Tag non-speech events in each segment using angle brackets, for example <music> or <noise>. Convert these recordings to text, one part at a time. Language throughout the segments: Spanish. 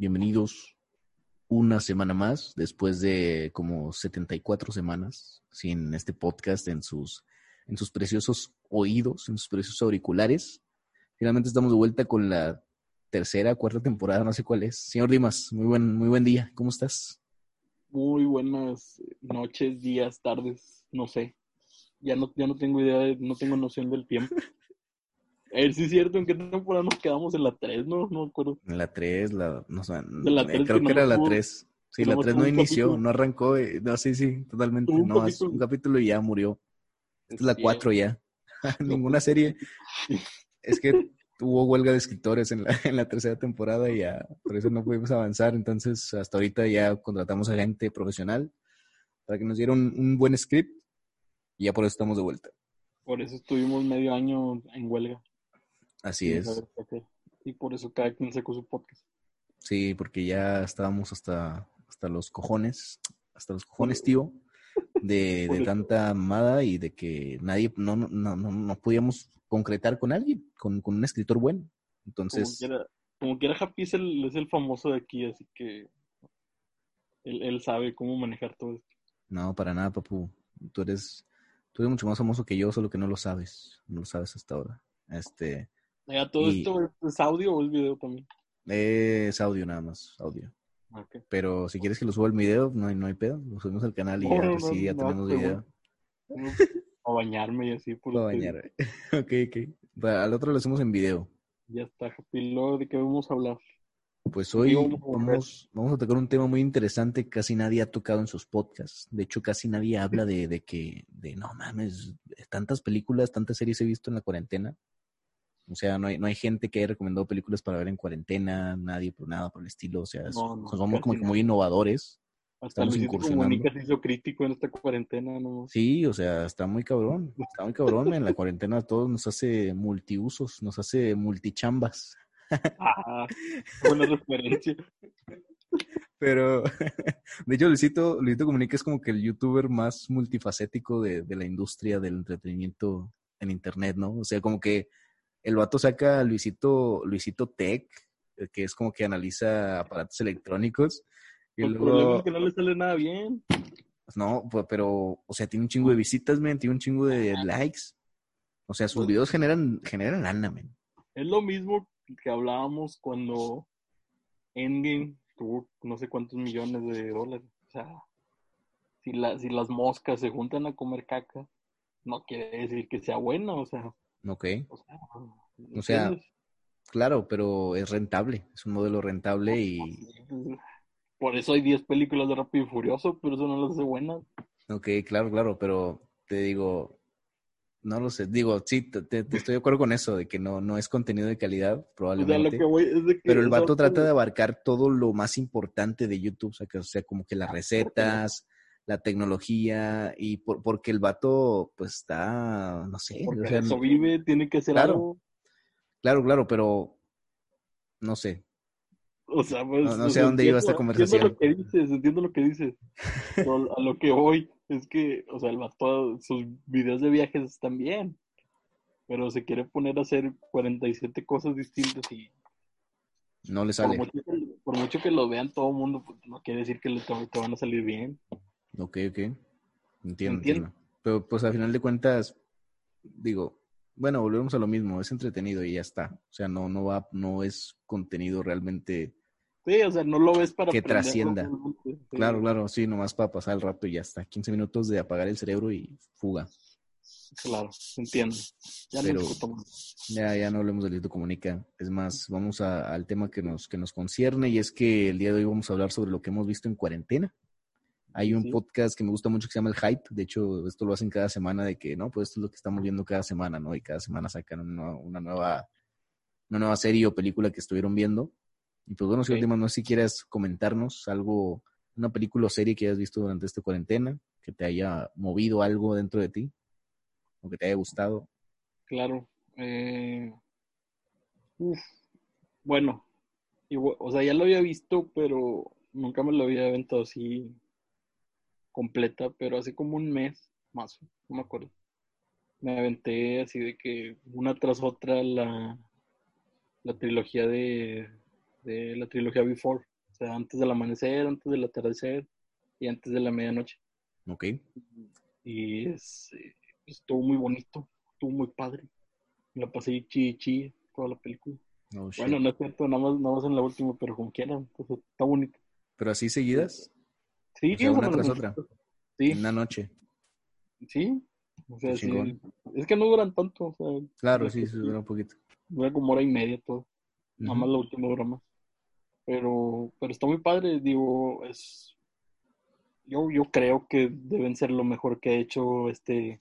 Bienvenidos una semana más, después de como 74 semanas sin este podcast en sus, en sus preciosos oídos, en sus preciosos auriculares. Finalmente estamos de vuelta con la tercera, cuarta temporada, no sé cuál es. Señor Dimas, muy buen, muy buen día, ¿cómo estás? Muy buenas noches, días, tardes, no sé. Ya no, ya no tengo idea, de, no tengo noción del tiempo. <laughs> A ver si es cierto, ¿en qué temporada nos quedamos? En la 3, ¿no? No me acuerdo. En la 3, la, no sé, la 3 eh, creo que, era la nomás 3. Sí, la nomás 3 tuvo no inició, capítulo. no arrancó. eh, No, sí, sí, totalmente. Un No, capítulo. un capítulo y ya murió. Esta es la Sí. 4 ya. <laughs> Ninguna serie. Es que hubo huelga de escritores en la, en la tercera temporada y ya, por eso no pudimos avanzar. Entonces, hasta ahorita ya contratamos a gente profesional para que nos diera un, un buen script y ya por eso estamos de vuelta. Por eso estuvimos medio año en huelga. Así es. Y por eso cada quien sacó su podcast. Sí, porque ya estábamos hasta, hasta los cojones, hasta los cojones, tío, de, <laughs> de tanta amada y de que nadie, no, no, no, no, no podíamos concretar con alguien, con, con un escritor bueno. Como Entonces, quiera, como quiera Happy es el, es el famoso de aquí, así que él, él sabe cómo manejar todo esto. no, para nada, papu. Tú eres, tú eres mucho más famoso que yo, solo que no lo sabes. No lo sabes hasta ahora. Este, Ya, todo Y- esto es- audio o es video también. es audio nada más, audio. Pero si quieres que lo suba el video, no hay, no hay pedo. Lo subimos al canal y No, ya, no, sí, ya tenemos video. <laughs> A bañarme y así. Por Para ustedes. bañar. <laughs> ok, ok. Al otro lo hacemos en video. Ya está. Luego, ¿de qué vamos a hablar? Pues hoy a vamos, vamos a tocar un tema muy interesante que casi nadie ha tocado en sus podcasts. De hecho, casi nadie habla de, de que, de no mames, tantas películas, tantas series he visto en la cuarentena. O sea, no hay, no hay gente que haya recomendado películas para ver en cuarentena, nadie por nada por el estilo. O sea, No, no, somos como que no. muy innovadores. Hasta Estamos Luisito incursionando. Comunica se hizo crítico en esta cuarentena, ¿no? Sí, o sea, está muy cabrón. Está muy cabrón. En la cuarentena a todos nos hace multiusos, nos hace multichambas. Ah, buena referencia. <laughs> Pero, <laughs> de hecho, Luisito, Luisito Comunica es como que el youtuber más multifacético de, de la industria del entretenimiento en internet, ¿no? O sea, como que el vato saca a Luisito, Luisito Tech, eh, que es como que analiza aparatos electrónicos. Y El luego, problema es que no le sale nada bien. pues no, pues, pero, o sea, tiene un chingo de visitas, men, tiene un chingo de likes. O sea, sus videos generan, generan lana, men. Es lo mismo que hablábamos cuando Endgame tuvo no sé cuántos millones de dólares. O sea, si, la, si las moscas se juntan a comer caca, no quiere decir que sea bueno. O sea, Ok, o sea, claro, pero es rentable, es un modelo rentable y, Por eso hay 10 películas de Rápido y Furioso, pero eso no las hace buenas. Ok, claro, claro, pero te digo, no lo sé, digo, sí, te, estoy de acuerdo con eso, de que no, no es contenido de calidad, O sea, probablemente, lo que voy es de que. pero el vato trata de abarcar todo lo más importante de YouTube, o sea, que, o sea como que las recetas, la tecnología, y por, porque el vato, pues está, no sé, Porque o sea, de eso vive, tiene que hacer Claro. algo. claro, claro, pero no sé, O sea, pues, No- sé a dónde iba esta entiendo- conversación. Entiendo lo que dices, entiendo lo que dices. Pero a lo que voy es que, o sea, el vato, sus videos de viajes están bien. Pero se quiere poner a hacer 47 cosas distintas y no le por sale. mucho, que, por mucho que lo vean todo el mundo, pues, no quiere decir que le, te, te van a salir bien. Ok, ok. Entiendo, Entiendo. Pero pues al final de cuentas, digo, bueno, volvemos a lo mismo, es entretenido y ya está. O sea, no, no va, no es contenido realmente. Sí, o sea, no lo ves para Que trascienda. Sí. Claro, claro, sí, nomás para pasar el rato y ya está. 15 minutos de apagar el cerebro y fuga. Claro, entiendo. Ya Pero- no. Ya, ya no hablemos de Lito Comunica. Es más, vamos a- al tema que nos, que nos concierne y es que el día de hoy vamos a hablar sobre lo que hemos visto en cuarentena. Hay un Sí. podcast que me gusta mucho que se llama El Hype. De hecho, esto lo hacen cada semana de que, no, pues esto es lo que estamos viendo cada semana, ¿no? Y cada semana sacan una, una nueva, una nueva serie o película que estuvieron viendo. Y pues bueno, si Ok. último, no sé si quieras comentarnos algo, una película o serie que hayas visto durante esta cuarentena, que te haya movido algo dentro de ti, o que te haya gustado. Claro. Eh, uf, bueno, igual- o sea, ya lo había visto, pero nunca me lo había aventado así completa, pero hace como un mes más, no me acuerdo. Me aventé así de que una tras otra la, la trilogía de, de la trilogía Before, o sea, antes del amanecer, antes del atardecer y antes de la medianoche. Ok. Y es, eh, estuvo muy bonito, estuvo muy padre. La pasé chi chi toda la película. Oh. Bueno, no es cierto, nada más, nada más en la última, pero como quieran, pues, está bonito. Pero así seguidas, Sí, O sea, una tras otra. Sí, en una noche. sí. O sea, sí. Es que no duran tanto, o sea, Claro, sí, sí. dura un poquito. dura como hora y media todo. Nada Ujú. más la última dura más. Pero, pero está muy padre, digo, es. Yo, yo creo que deben ser lo mejor que ha hecho este,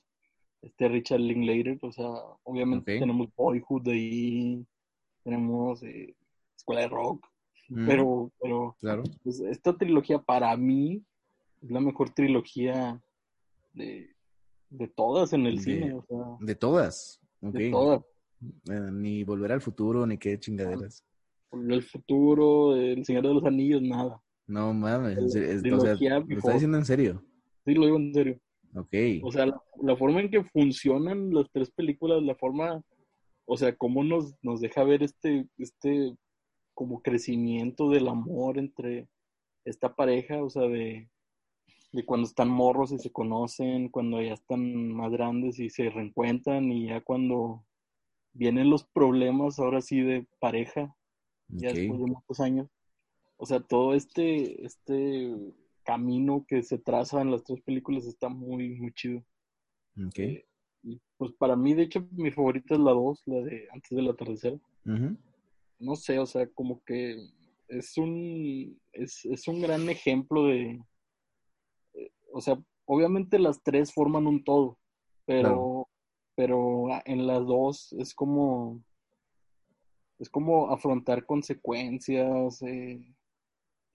este Richard Linklater. O sea, obviamente tenemos Boyhood ahí, tenemos eh, Escuela de Rock, pero, pero Claro. pues, esta trilogía para mí la mejor trilogía de, de todas en el De- cine, o sea, De todas. Ok. de todas. Eh, ni volver al futuro, ni qué chingaderas. El futuro, El Señor de los Anillos, nada. No mames, es- o sea, trilogía lo está before. diciendo en serio. Sí, lo digo en serio. Ok. O sea, la, la forma en que funcionan las tres películas, la forma, o sea, cómo nos, nos deja ver este, este como crecimiento del amor entre esta pareja, o sea, de, de cuando están morros y se conocen, cuando ya están más grandes y se reencuentran y ya cuando vienen los problemas ahora sí de pareja, ya después de muchos años. O sea, todo este, este camino que se traza en las tres películas está muy, muy chido. ok. Eh, y pues para mí, de hecho, mi favorita es la 2, la de Antes del atardecer. No sé, o sea, como que es un, es, es un gran ejemplo de, o sea, obviamente las tres forman un todo, pero, pero en las dos es como, es como afrontar consecuencias, eh,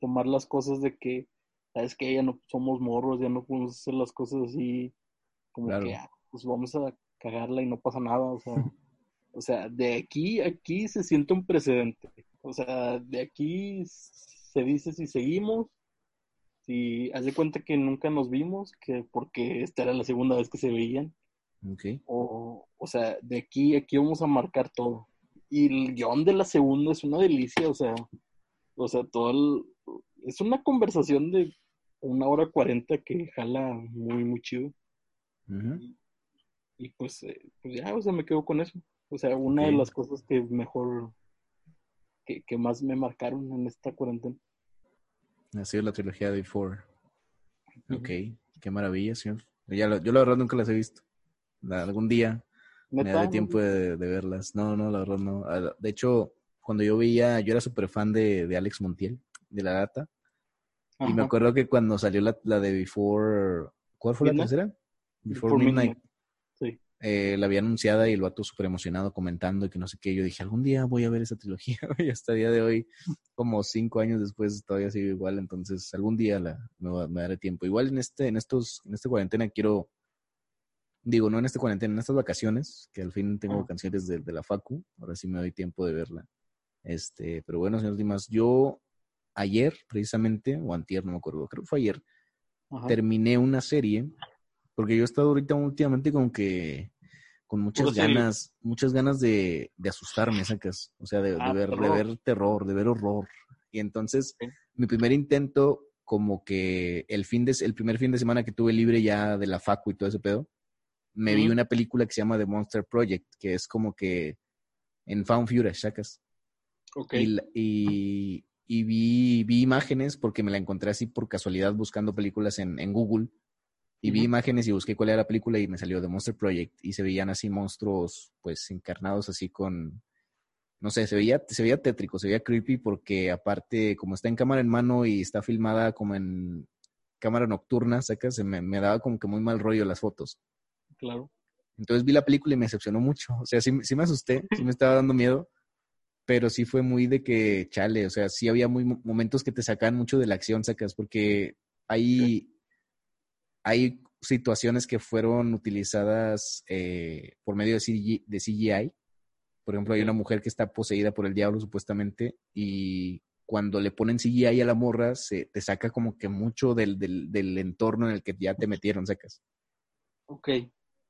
tomar las cosas de que, sabes que ya no somos morros, ya no podemos hacer las cosas así, como Claro. que, ah, pues vamos a cagarla y no pasa nada, o sea, <laughs> o sea, de aquí a aquí se siente un precedente, o sea, de aquí se dice si seguimos, si haz de cuenta que nunca nos vimos, que porque esta era la segunda vez que se veían, Ok. o, o sea, de aquí a aquí vamos a marcar todo. Y el guion de la segunda es una delicia, o sea, o sea, todo el- es una conversación de una hora cuarenta que jala muy, muy chido. Ujú. Y pues, eh, pues ya, o sea, me quedo con eso. O sea, una de las cosas que mejor, que, que más me marcaron en esta cuarentena. Ha sido la trilogía de Before. Ok, qué maravilla, señor. Ya lo- yo la verdad nunca las he visto. La- algún día me daré tiempo de, de verlas. No, no, la verdad no. Ah, De hecho, cuando yo veía, yo era súper fan de, de Alex Montiel, de La Data. Y me acuerdo que cuando salió la, la de Before... ¿Cuál fue la tercera? Before, Before Midnight. Midnight. Eh, la había anunciada y el vato súper emocionado comentando y que no sé qué. Yo dije, algún día voy a ver esa trilogía. <laughs> y hasta el día de hoy, como cinco años después, todavía sigue igual. Entonces, algún día la, me, me daré tiempo. Igual en este, en estos, en esta cuarentena quiero, digo, no en esta cuarentena, en estas vacaciones, que al fin tengo canciones de, de la Facu. Ahora sí me doy tiempo de verla. Este, pero bueno, señor Dimas, yo ayer, precisamente, o antier, no me acuerdo, creo que fue ayer, Ajá. terminé una serie, porque yo he estado ahorita últimamente como que con muchas ganas, muchas ganas de, de asustarme, sacas, o sea, de, de Ah, ver, de terror. ver terror, de ver horror. Y entonces, mi primer intento, como que el fin de, el primer fin de semana que tuve libre ya de la facu y todo ese pedo, me vi una película que se llama The Monster Project, que es como que en Found Footage, sacas. Ok. Y, y, y vi, vi imágenes porque me la encontré así por casualidad buscando películas en, en Google. Y vi imágenes y busqué cuál era la película y me salió The Monster Project. Y se veían así monstruos, pues encarnados así con. No sé, se veía, se veía tétrico, se veía creepy porque aparte, como está en cámara en mano y está filmada como en cámara nocturna, sacas, se me, me daba como que muy mal rollo las fotos. Claro. Entonces vi la película y me decepcionó mucho. O sea, sí, sí me asusté, sí me estaba dando miedo, pero sí fue muy de que, chale, o sea, sí había muy momentos que te sacan mucho de la acción, sacas, porque hay, hay situaciones que fueron utilizadas eh, por medio de, CGI. Por ejemplo, hay una mujer que está poseída por el diablo, supuestamente, y cuando le ponen CGI a la morra, se te saca como que mucho del, del, del entorno en el que ya te metieron, sacas. Ok.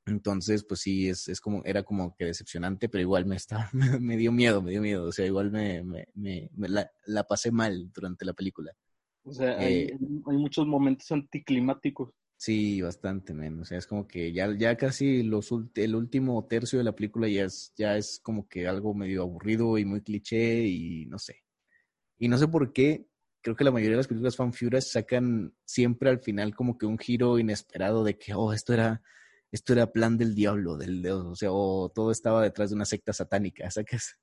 Entonces, pues sí, es, es como, era como que decepcionante, pero igual me estaba, <laughs> me, dio miedo, me dio miedo. O sea, igual me, me, me, la, la, pasé mal durante la película. O sea, hay, eh, hay, muchos momentos anticlimáticos. Sí, bastante menos. O sea, es como que ya, ya casi los el último tercio de la película ya es, ya es como que algo medio aburrido y muy cliché y no sé. Y no sé por qué, creo que la mayoría de las películas fan sacan siempre al final como que un giro inesperado de que, oh, esto era esto era plan del diablo, del, o sea, o todo estaba detrás de una secta satánica, <laughs> ¿sacas?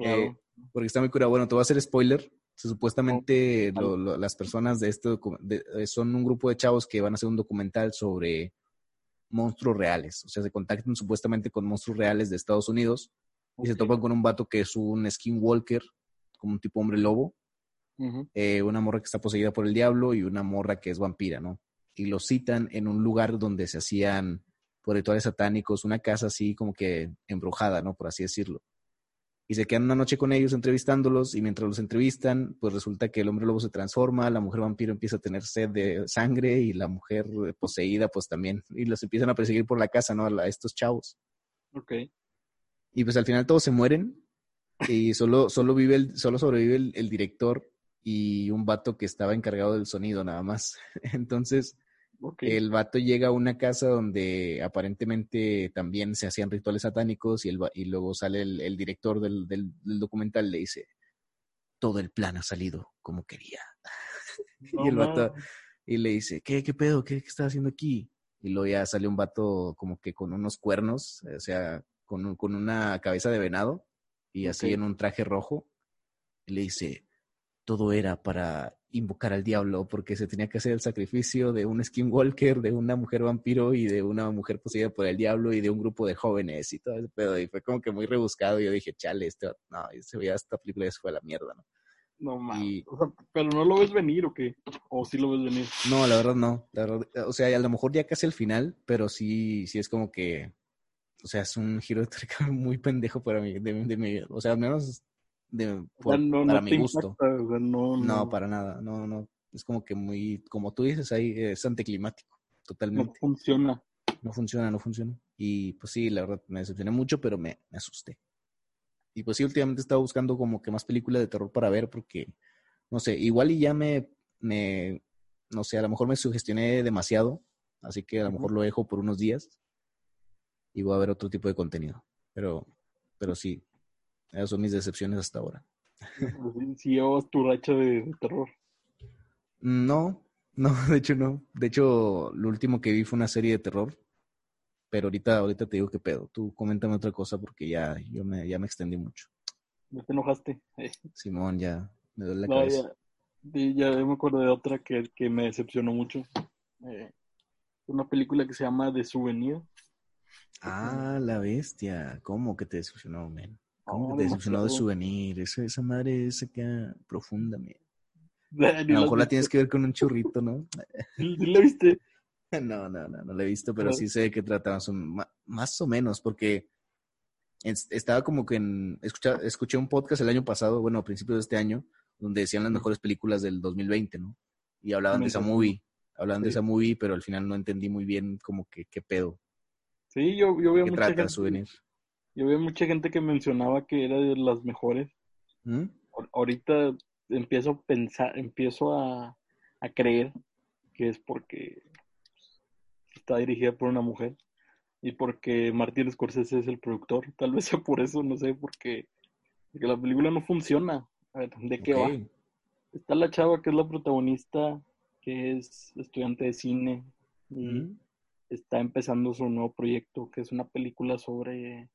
Eh, porque está muy curado. Bueno, te voy a hacer spoiler. Supuestamente las personas de esto eh, son un grupo de chavos que van a hacer un documental sobre monstruos reales. O sea, se contactan supuestamente con monstruos reales de Estados Unidos y se topan con un vato que es un skinwalker, como un tipo hombre lobo. Eh, una morra que está poseída por el diablo y una morra que es vampira, ¿no? Y lo citan en un lugar donde se hacían por rituales satánicos, una casa así como que embrujada, ¿no? Por así decirlo. Y se quedan una noche con ellos entrevistándolos y mientras los entrevistan, pues resulta que el hombre lobo se transforma, la mujer vampiro empieza a tener sed de sangre y la mujer poseída pues también. Y los empiezan a perseguir por la casa, ¿no? A estos chavos. Ok. Y pues al final todos se mueren y solo, solo, vive el, solo sobrevive el, el director y un vato que estaba encargado del sonido nada más. <laughs> Entonces, el vato llega a una casa donde aparentemente también se hacían rituales satánicos y, el, y luego sale el, director del, del, documental le dice, todo el plan ha salido como quería. <laughs> y el vato y le dice, ¿qué, qué pedo? ¿Qué, qué estás haciendo aquí? Y luego ya sale un vato como que con unos cuernos, o sea, con, con una cabeza de venado y así en un traje rojo. Y le dice, todo era para invocar al diablo porque se tenía que hacer el sacrificio de un skinwalker, de una mujer vampiro y de una mujer poseída por el diablo y de un grupo de jóvenes y todo ese pedo. Y fue como que muy rebuscado. Y yo dije, chale, este, no, se veía esta película y se fue a la mierda, ¿no? No mames. pero no lo ves venir o qué? ¿O sí lo ves venir? No, la verdad no. o sea, a lo mejor ya casi el final, pero sí, sí es como que. O sea, es un giro de <laughs> muy pendejo para mí. De, de, o sea, al menos para mi gusto. no, para nada, no, no. Es como que muy, como tú dices ahí, es anticlimático, totalmente. No funciona. No funciona, no funciona. Y pues sí, la verdad me decepcioné mucho, pero me, asusté. Y pues sí, últimamente estaba buscando como que más películas de terror para ver porque, no sé, igual y ya me, me, no sé, a lo mejor me sugestioné demasiado, así que a lo mejor lo dejo por unos días y voy a ver otro tipo de contenido. Pero, pero sí, esas son mis decepciones hasta ahora. Si llevas tu racha de, terror. No, no, <laughs> de hecho no. De hecho, lo último que vi fue una serie de terror. Pero ahorita, ahorita te digo qué pedo. Tú coméntame otra cosa porque ya, yo me, ya me extendí mucho. ¿Ya te enojaste? <laughs> Simón, ya me duele la cabeza. Ya, me acuerdo de otra que, que me decepcionó mucho. Eh, una película que se llama The Souvenir. Ah, la bestia. ¿Cómo que te decepcionó, men? ¿Cómo te decepcionó de souvenir? Esa, esa madre se queda profunda, <laughs> A lo mejor la tienes que ver con un churrito, ¿no? <laughs> ¿Sí, la viste? <laughs> No, no, no, no la he visto, pero sí sé de qué trata más o menos, porque estaba como que en. escuché un podcast el año pasado, bueno, a principios de este año, donde decían las mejores películas del 2020, ¿no? Y hablaban de esa movie, hablaban de esa movie, pero al final no entendí muy bien como que qué pedo. Sí, yo, yo veo ¿Qué trata el souvenir? Yo veo mucha gente que mencionaba que era de las mejores. ¿Mm? Ahorita empiezo a pensar, empiezo a, creer que es porque está dirigida por una mujer y porque Martin Scorsese es el productor. Tal vez sea por eso, no sé, porque, porque la película no funciona. A ver, ¿de qué va? Está la chava que es la protagonista, que es estudiante de cine y ¿Mm? está empezando su nuevo proyecto, que es una película sobre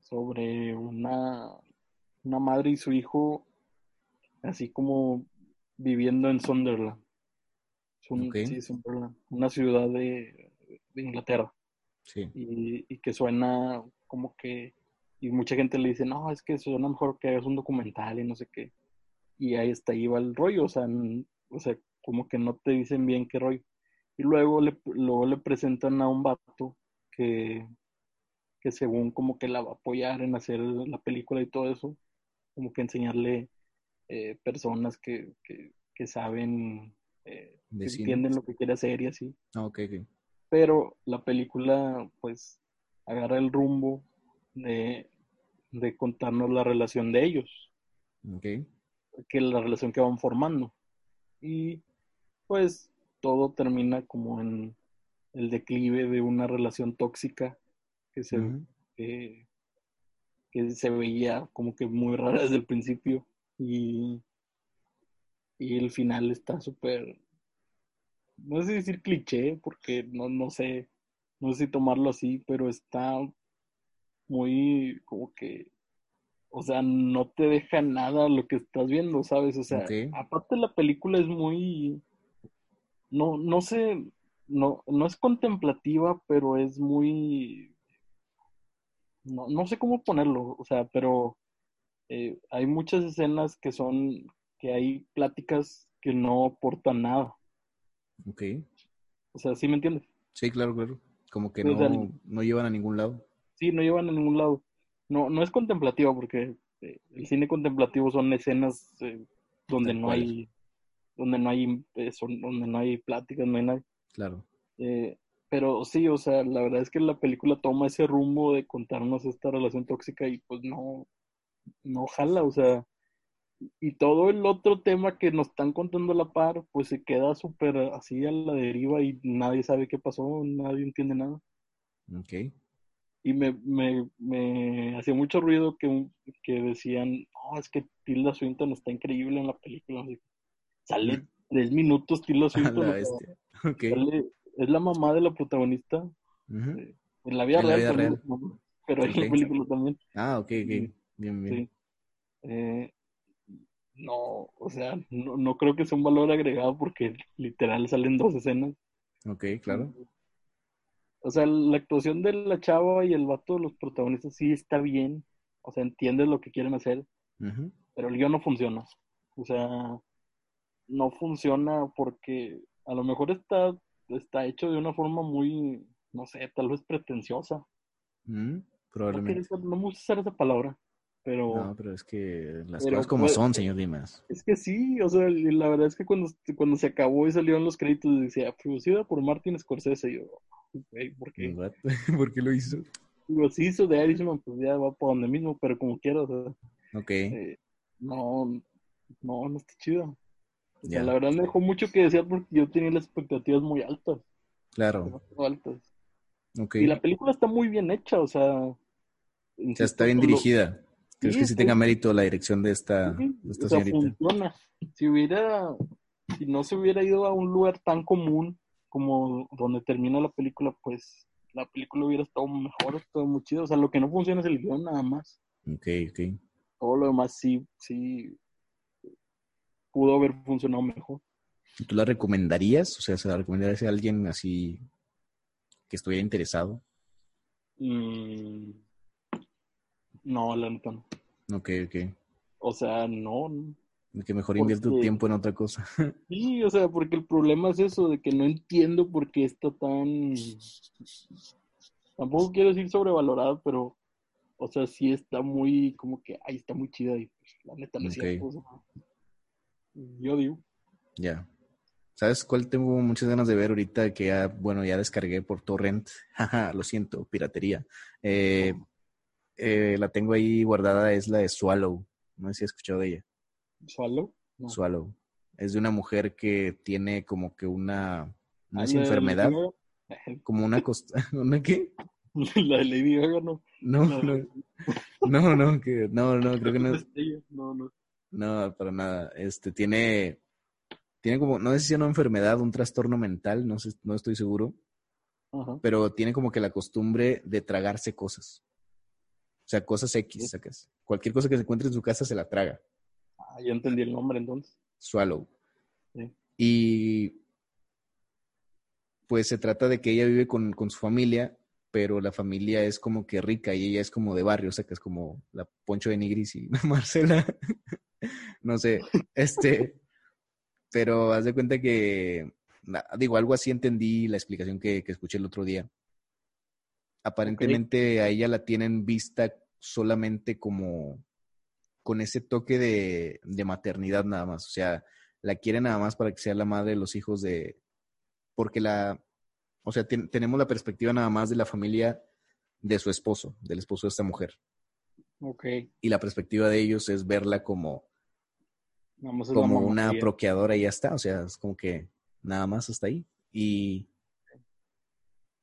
sobre una, una madre y su hijo, así como viviendo en Sunderland. Sí, Sunderland, una ciudad de, Inglaterra. Sí. Y, que suena como que y mucha gente le dice, no, es que suena mejor que hagas un documental y no sé qué. Y ahí está, ahí va el rollo, o sea, o sea, como que no te dicen bien qué rollo. Y luego le, luego le presentan a un vato que, que según como que la va a apoyar en hacer la película y todo eso, como que enseñarle eh, personas que, que, que saben, eh, que entienden lo que quiere hacer y así. Ah. Pero la película, pues, agarra el rumbo de, de contarnos la relación de ellos. Que la relación que van formando. Y pues todo termina como en el declive de una relación tóxica que se, que, se veía como que muy rara desde el principio. Y, y el final está súper, no sé decir cliché porque no, no sé, no sé si tomarlo así, pero está muy como que, o sea, no te deja nada lo que estás viendo, ¿sabes? O sea, aparte la película es muy, no, no sé, no, no es contemplativa, pero es muy, no, no sé cómo ponerlo, o sea, pero eh, hay muchas escenas que son, que hay pláticas que no aportan nada. Ok. O sea, ¿sí me entiendes? Sí, claro, claro. Como que no, no llevan a ningún lado. Sí, no llevan a ningún lado. No, no es contemplativo porque eh, el cine contemplativo son escenas eh, donde no hay donde no hay eh, donde no hay pláticas, no hay nada. Claro. Pero sí, o sea, la verdad es que la película toma ese rumbo de contarnos esta relación tóxica y pues no, no jala, o sea, y todo el otro tema que nos están contando a la par, pues se queda súper así a la deriva y nadie sabe qué pasó, nadie entiende nada. Ok y me, me, me hacía mucho ruido que, que decían, no, es que Tilda Swinton está increíble en la película. Sale tres minutos Tilda <laughs> Swinton. Es la mamá de la protagonista. Eh, en la vida, real, pero en la película también. Ah, ok, ok. Bien, bien. Eh, no, o sea, no, no creo que sea un valor agregado porque literal salen dos escenas. Ok, claro. O sea, la actuación de la chava y el vato de los protagonistas sí está bien. O sea, entiendes lo que quieren hacer. Pero el guion no funciona. O sea, no funciona porque a lo mejor está, está hecho de una forma muy, no sé, tal vez pretenciosa. probablemente. No, no, me gusta usar esa palabra. Pero, no, pero es que las cosas como son, señor Dimas. Es que sí, o sea, la verdad es que cuando, cuando se acabó y salieron los créditos decía, producida por Martin Scorsese, y yo, ¿por qué? <laughs> ¿Por qué lo hizo? Digo, sí hizo de Irishman, pues ya va por donde mismo, pero como quiera, o sea. Ok. Eh, no, no, no está chido. O sea, la verdad me dejó mucho que decir porque yo tenía las expectativas muy altas. Claro. altas. Okay. Y la película está muy bien hecha, o sea. O sea, está bien dirigida. ¿Crees que sí tenga mérito la dirección de esta, de esta señorita? Funciona. Si hubiera, si no se hubiera ido a un lugar tan común como donde termina la película, pues la película hubiera estado mejor, estado muy chido. O sea, lo que no funciona es el guion nada más. Ok, ok. Todo lo demás sí, sí pudo haber funcionado mejor. ¿Tú la recomendarías? O sea, ¿se la recomendarías a alguien así que estuviera interesado? Mm, no, la neta no. Ok, ok. O sea, no, que mejor invierte tu tiempo en otra cosa. <laughs> Sí, o sea, porque el problema es eso, de que no entiendo por qué está tan... Tampoco quiero decir sobrevalorado, pero, o sea, sí está muy, como que, ahí está muy chida y pues, la neta no okay. Yo digo. Ya. ¿Sabes cuál tengo muchas ganas de ver ahorita que ya, bueno, ya descargué por torrent? <laughs> lo siento, piratería. Eh, eh, la tengo ahí guardada, es la de Swallow. No sé si has escuchado de ella. ¿Swallow? Swallow. Es de una mujer que tiene como que una, no es enfermedad, como una costa, <laughs> ¿una qué? <laughs> La de Lady Gaga, no. No, no, no, no, que, no, no, creo que no. No, no. No, para nada. Este, tiene, tiene como, no sé si es una enfermedad, un trastorno mental, no sé, no estoy seguro. Pero tiene como que la costumbre de tragarse cosas. O sea, cosas X, sacas. Cualquier cosa que se encuentre en su casa se la traga. Ah, ya entendí el nombre entonces. Swallow. Y pues se trata de que ella vive con, su familia pero la familia es como que rica y ella es como de barrio, o sea que es como la Poncho de Nigris y <laughs> Marcela, no sé, <laughs> este, pero haz de cuenta que, digo, algo así entendí la explicación que, escuché el otro día. Aparentemente a ella la tienen vista solamente como con ese toque de, de maternidad nada más, o sea, la quieren nada más para que sea la madre de los hijos de, porque la, o sea, tenemos la perspectiva nada más de la familia de su esposo, del esposo de esta mujer. Ok. Y la perspectiva de ellos es verla como, como una proqueadora y ya está. O sea, es como que nada más hasta ahí. Y,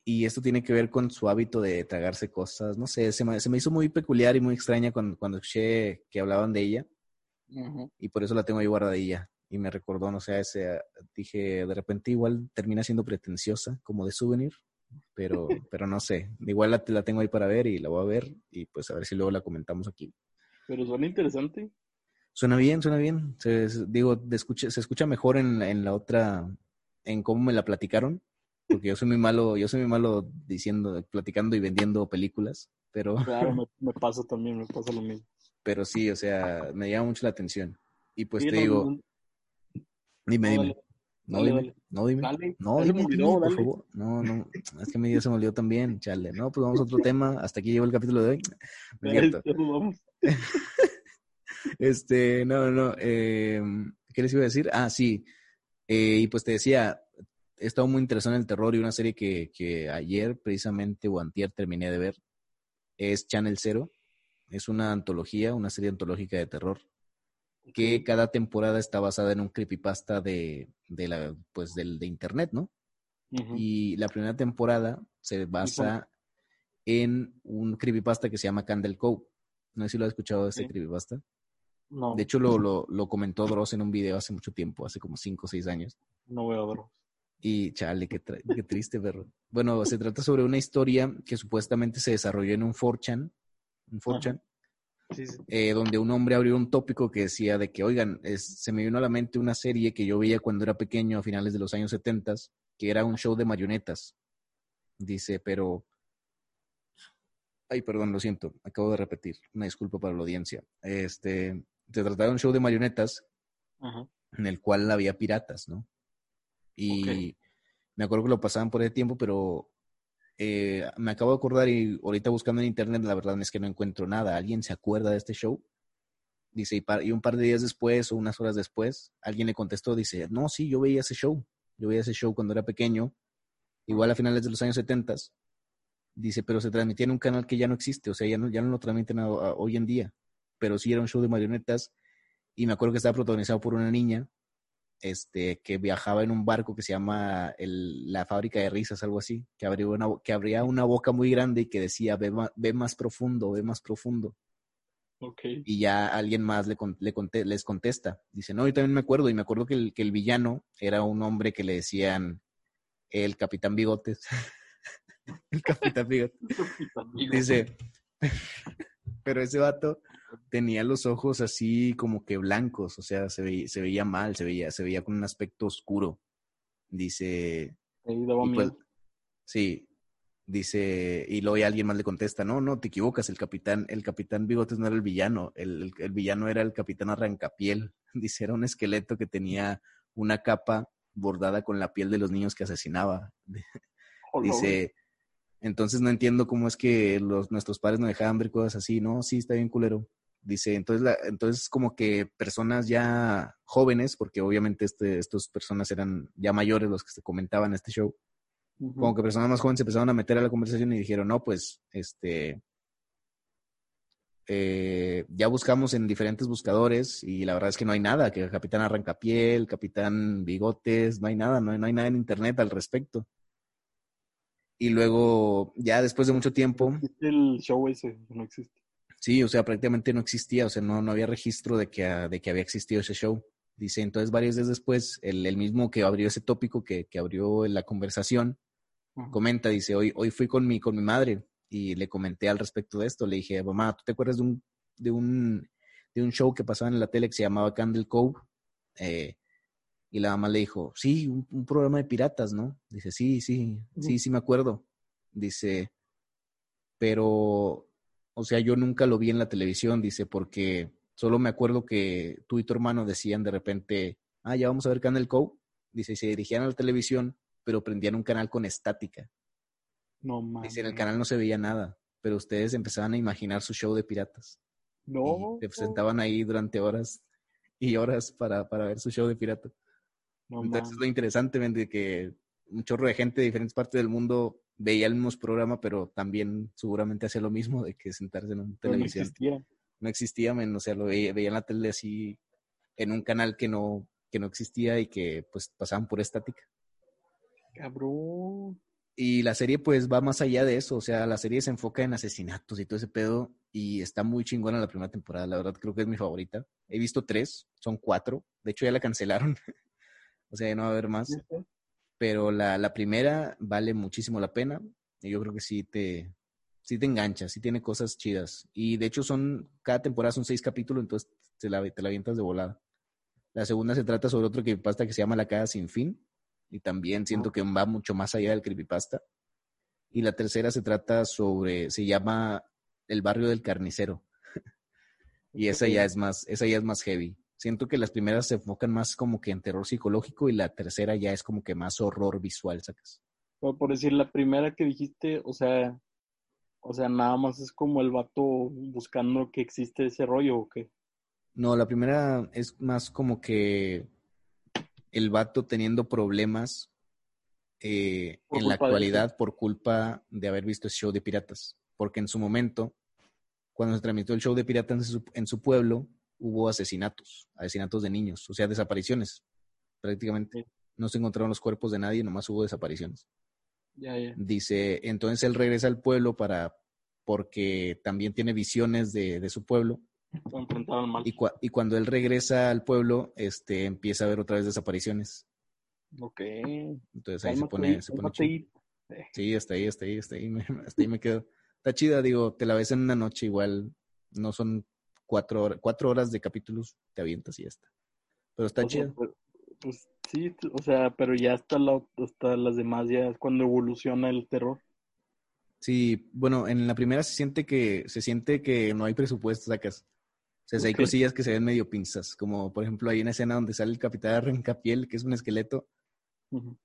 y esto tiene que ver con su hábito de tragarse cosas. No sé, se me, se me hizo muy peculiar y muy extraña cuando, cuando escuché que hablaban de ella. Y por eso la tengo ahí guardadilla y me recordó, no sé, ese, dije, de repente igual termina siendo pretenciosa, como de souvenir, pero, <laughs> pero no sé, igual la, la tengo ahí para ver y la voy a ver y pues a ver si luego la comentamos aquí. Pero suena interesante. Suena bien, suena bien. Se, digo, escucha, se escucha mejor en, en la otra, en cómo me la platicaron, porque yo soy muy malo, yo soy muy malo diciendo, platicando y vendiendo películas, pero... Claro, me, <laughs> me pasa también, me pasa lo mismo. Pero sí, o sea, me llama mucho la atención. Y pues te digo, Dime, dime. No, dime, no, dime. no, dime, por favor. No, no, es que mi día se me olvidó también, chale. No, pues vamos a otro tema. Hasta aquí llegó el capítulo de hoy. <laughs> <laughs> este, no, no. Eh, ¿Qué les iba a decir? Ah, sí. Eh, y pues te decía, he estado muy interesado en el terror y una serie que, que ayer, precisamente, o antier, terminé de ver, es Channel Zero. Es una antología, una serie antológica de terror que cada temporada está basada en un creepypasta de, de la, pues del de internet, ¿no? Y la primera temporada se basa en un creepypasta que se llama Candle Cove. No sé si lo has escuchado de ese creepypasta. No. De hecho, lo, lo, lo, comentó Dross en un video hace mucho tiempo, hace como 5 o 6 años. No veo a Dross. Y chale, qué, qué triste, perro. Bueno, se trata sobre una historia que supuestamente se desarrolló en un 4chan, un 4chan, eh, donde un hombre abrió un tópico que decía de que, oigan, se me vino a la mente una serie que yo veía cuando era pequeño a finales de los años 70, que era un show de marionetas. Dice, pero... Ay, perdón, lo siento, acabo de repetir. Una disculpa para la audiencia. Este, se trataba de un show de marionetas en el cual había piratas, ¿no? Y me acuerdo que lo pasaban por ese tiempo, pero eh, me acabo de acordar y ahorita buscando en internet, la verdad es que no encuentro nada. ¿Alguien se acuerda de este show? Dice, y, un par de días después o unas horas después, alguien le contestó, dice, no, sí, yo veía ese show. Yo veía ese show cuando era pequeño, igual a finales de los años 70. Dice, pero se transmitía en un canal que ya no existe, o sea, ya no, ya no lo transmiten hoy en día. Pero sí era un show de marionetas y me acuerdo que estaba protagonizado por una niña este, que viajaba en un barco que se llama la fábrica de risas, algo así, que abría una, que abría una boca muy grande y que decía, ve, ve más profundo, ve más profundo. Okay. Y ya alguien más le, le les contesta. Dice, no, yo también me acuerdo, y me acuerdo que el, que el villano era un hombre que le decían el Capitán Bigotes. <laughs> el Capitán Bigotes. <laughs> Dice, <laughs> pero ese vato tenía los ojos así como que blancos, o sea, se veía, se veía mal, se veía, se veía con un aspecto oscuro. Dice. Pues, sí, dice, y luego alguien más le contesta, no, no, te equivocas, el capitán, el capitán Bigotes no era el villano, el, el, villano era el capitán Arrancapiel, <laughs> dice, era un esqueleto que tenía una capa bordada con la piel de los niños que asesinaba. <laughs> Oh, dice, entonces no entiendo cómo es que los, nuestros padres no dejaban ver cosas así, ¿no? Sí, está bien culero. Dice, entonces, la, entonces como que personas ya jóvenes, porque obviamente este, estas personas eran ya mayores los que se comentaban en este show, como que personas más jóvenes se empezaron a meter a la conversación y dijeron, no, pues, este, eh, ya buscamos en diferentes buscadores y la verdad es que no hay nada, que el Capitán Arrancapiel, Capitán Bigotes, no hay nada, no no hay nada en internet al respecto. Y luego, ya después de mucho tiempo... El show ese no existe. Sí, o sea, prácticamente no existía, o sea, no, no había registro de que, de que había existido ese show. Dice, entonces varios días después, el, el mismo que abrió ese tópico, que, que abrió la conversación, comenta, dice, hoy, hoy fui con mi, con mi madre y le comenté al respecto de esto. Le dije, mamá, ¿tú te acuerdas de un, de un, de un show que pasaba en la tele que se llamaba Candle Cove? Eh, y la mamá le dijo, sí, un, programa de piratas, ¿no? Dice, sí, sí, sí, sí me acuerdo. Dice, pero, o sea, yo nunca lo vi en la televisión, dice, porque solo me acuerdo que tú y tu hermano decían de repente, ah, ya vamos a ver Canal Cove. Dice, y se dirigían a la televisión, pero prendían un canal con estática. No mames. Dice, en el canal no se veía nada, pero ustedes empezaban a imaginar su show de piratas. No. Y se sentaban ahí durante horas y horas para, para ver su show de piratas. no Entonces lo interesante, de que un chorro de gente de diferentes partes del mundo veía el mismo programa, pero también seguramente hacía lo mismo de que sentarse en una Pero no televisión. existía. No existía, men, o sea, lo veía, veía en la tele así en un canal que no, que no existía y que pues pasaban por estática. Cabrón. Y la serie pues va más allá de eso, o sea, la serie se enfoca en asesinatos y todo ese pedo y está muy chingona la primera temporada, la verdad creo que es mi favorita. He visto tres, son cuatro, de hecho ya la cancelaron, <laughs> o sea, ya no va a haber más, pero la, la primera vale muchísimo la pena y yo creo que sí te, sí te engancha, sí tiene cosas chidas. Y de hecho son, cada temporada son seis capítulos, entonces te la, te la avientas de volada. La segunda se trata sobre otro creepypasta que se llama La Casa Sin Fin. Y también siento que va mucho más allá del creepypasta. Y la tercera se trata sobre, se llama El Barrio del Carnicero. <laughs> y esa ya es más, esa ya es más heavy. Siento que las primeras se enfocan más como que en terror psicológico y la tercera ya es como que más horror visual, sacas. Por decir, la primera que dijiste, o sea, o sea, nada más es como el vato buscando que existe ese rollo o qué. No, la primera es más como que el vato teniendo problemas eh, en la actualidad por culpa de haber visto el show de piratas. Porque en su momento, cuando se transmitió el show de piratas en su, en su pueblo, hubo asesinatos, asesinatos de niños, o sea, desapariciones, prácticamente. Sí. No se encontraron los cuerpos de nadie, nomás hubo desapariciones. Ya, ya. Dice, entonces él regresa al pueblo para, porque también tiene visiones de, de su pueblo mal. y, cua- y cuando él regresa al pueblo, este, empieza a ver otra vez desapariciones. Ok. Entonces ahí se pone, se pone. Sí, hasta ahí, hasta ahí, hasta ahí, me, hasta ahí me quedo. Está chida, digo, te la ves en una noche igual, no son cuatro horas, cuatro horas de capítulos, te avientas y ya está. Pero está O sea, chida. pues, pues sí, o sea, pero ya hasta, la, hasta las demás ya es cuando evoluciona el terror. Sí, bueno, en la primera se siente que, se siente que no hay presupuesto, sacas. O sea, hay cosillas que se ven medio pinzas, como por ejemplo hay una escena donde sale el capitán Arrancapiel, que es un esqueleto,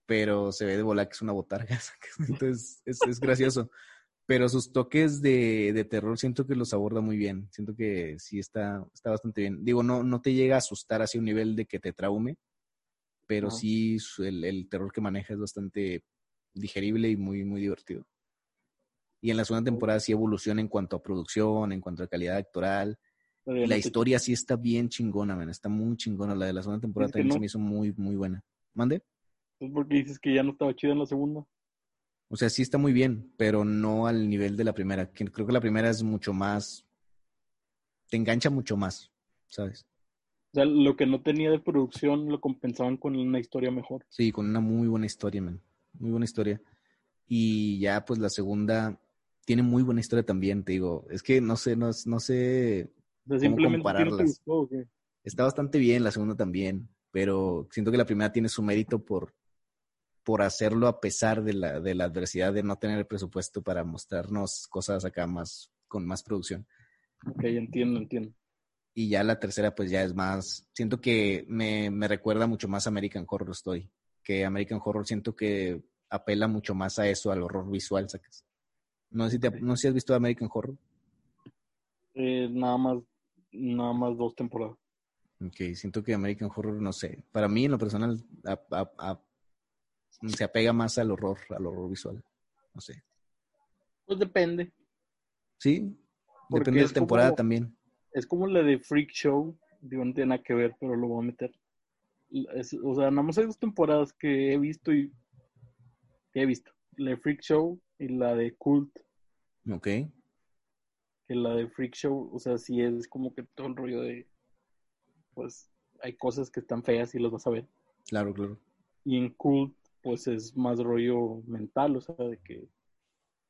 pero se ve de volar que es una botarga. <laughs> sacas. Entonces es, es gracioso. Pero sus toques de, de terror siento que los aborda muy bien. Siento que sí está, está bastante bien. Digo, no, no te llega a asustar así a un nivel de que te traume, pero sí el, el terror que maneja es bastante digerible y muy, muy divertido. Y en la segunda temporada sí evoluciona en cuanto a producción, en cuanto a calidad actoral. La no te- historia sí está bien chingona, man. Está muy chingona. La de la segunda temporada Es que también no- se me hizo muy, muy buena. ¿Mande? Es porque dices que ya no estaba chido en la segunda. O sea, sí está muy bien, pero no al nivel de la primera. que Creo que la primera es mucho más. Te engancha mucho más, ¿sabes? O sea, lo que no tenía de producción lo compensaban con una historia mejor. Sí, con una muy buena historia, man. Muy buena historia. Y ya, pues la segunda tiene muy buena historia también, te digo. Es que no sé, no, no sé. O sea, simplemente a ti no te compararlas? Está bastante bien la segunda también, pero siento que la primera tiene su mérito por, por hacerlo a pesar de la, de la adversidad de no tener el presupuesto para mostrarnos cosas acá más, con más producción. Ok, entiendo, entiendo. Y ya la tercera, pues ya es más. Siento que me, me recuerda mucho más a American Horror Story. Que American Horror siento que apela mucho más a eso, al horror visual, sacas. No sé si, te- no sé si has visto American Horror. Eh, nada más, nada más dos temporadas. Ok, siento que American Horror, no sé. Para mí, en lo personal, a- a- a- se apega más al horror, al horror visual. No sé. Pues depende. Sí, Porque depende de la temporada como- también. Es como la de Freak Show. Digo, no tiene nada que ver, pero lo voy a meter. Es- o sea, nada más hay dos temporadas que he visto y que he visto. La de Freak Show y la de Cult. Ok, Que la de Freak Show, o sea, sí es como que todo el rollo de. Pues hay cosas que están feas y las vas a ver. claro, claro. Y en Cult, pues es más rollo mental, o sea, de que.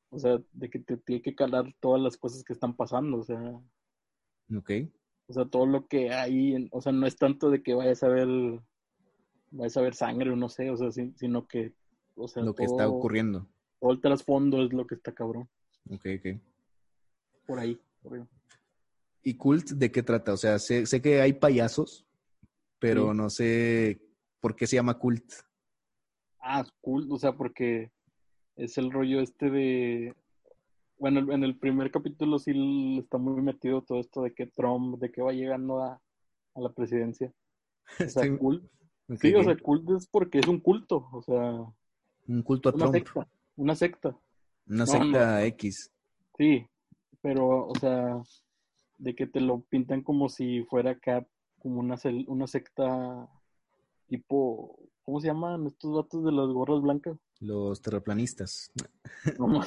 O sea, de que te tiene que calar todas las cosas que están pasando, o sea. Ok, O sea, todo lo que hay, o sea, no es tanto de que vayas a ver, vayas a ver sangre o no sé, o sea, si- sino que, o sea, lo que está ocurriendo. todo el trasfondo es lo que está cabrón. Ok, ok. por ahí. Por ahí. ¿Y Cult de qué trata? O sea, sé, sé que hay payasos, pero Sí. no sé por qué se llama Cult. Ah, cool, o sea, porque es el rollo este de. Bueno, en el primer capítulo sí está muy metido todo esto de que Trump, de que va llegando a, a la presidencia. O sea, Sí. Ok, Sí, o sea, cult es porque es un culto, o sea, Un culto a una Trump. secta, una secta. Una No, secta X. Sí, pero, o sea, de que te lo pintan como si fuera acá, como una, una secta tipo, ¿cómo se llaman estos vatos de las gorras blancas? Los terraplanistas. <laughs> No,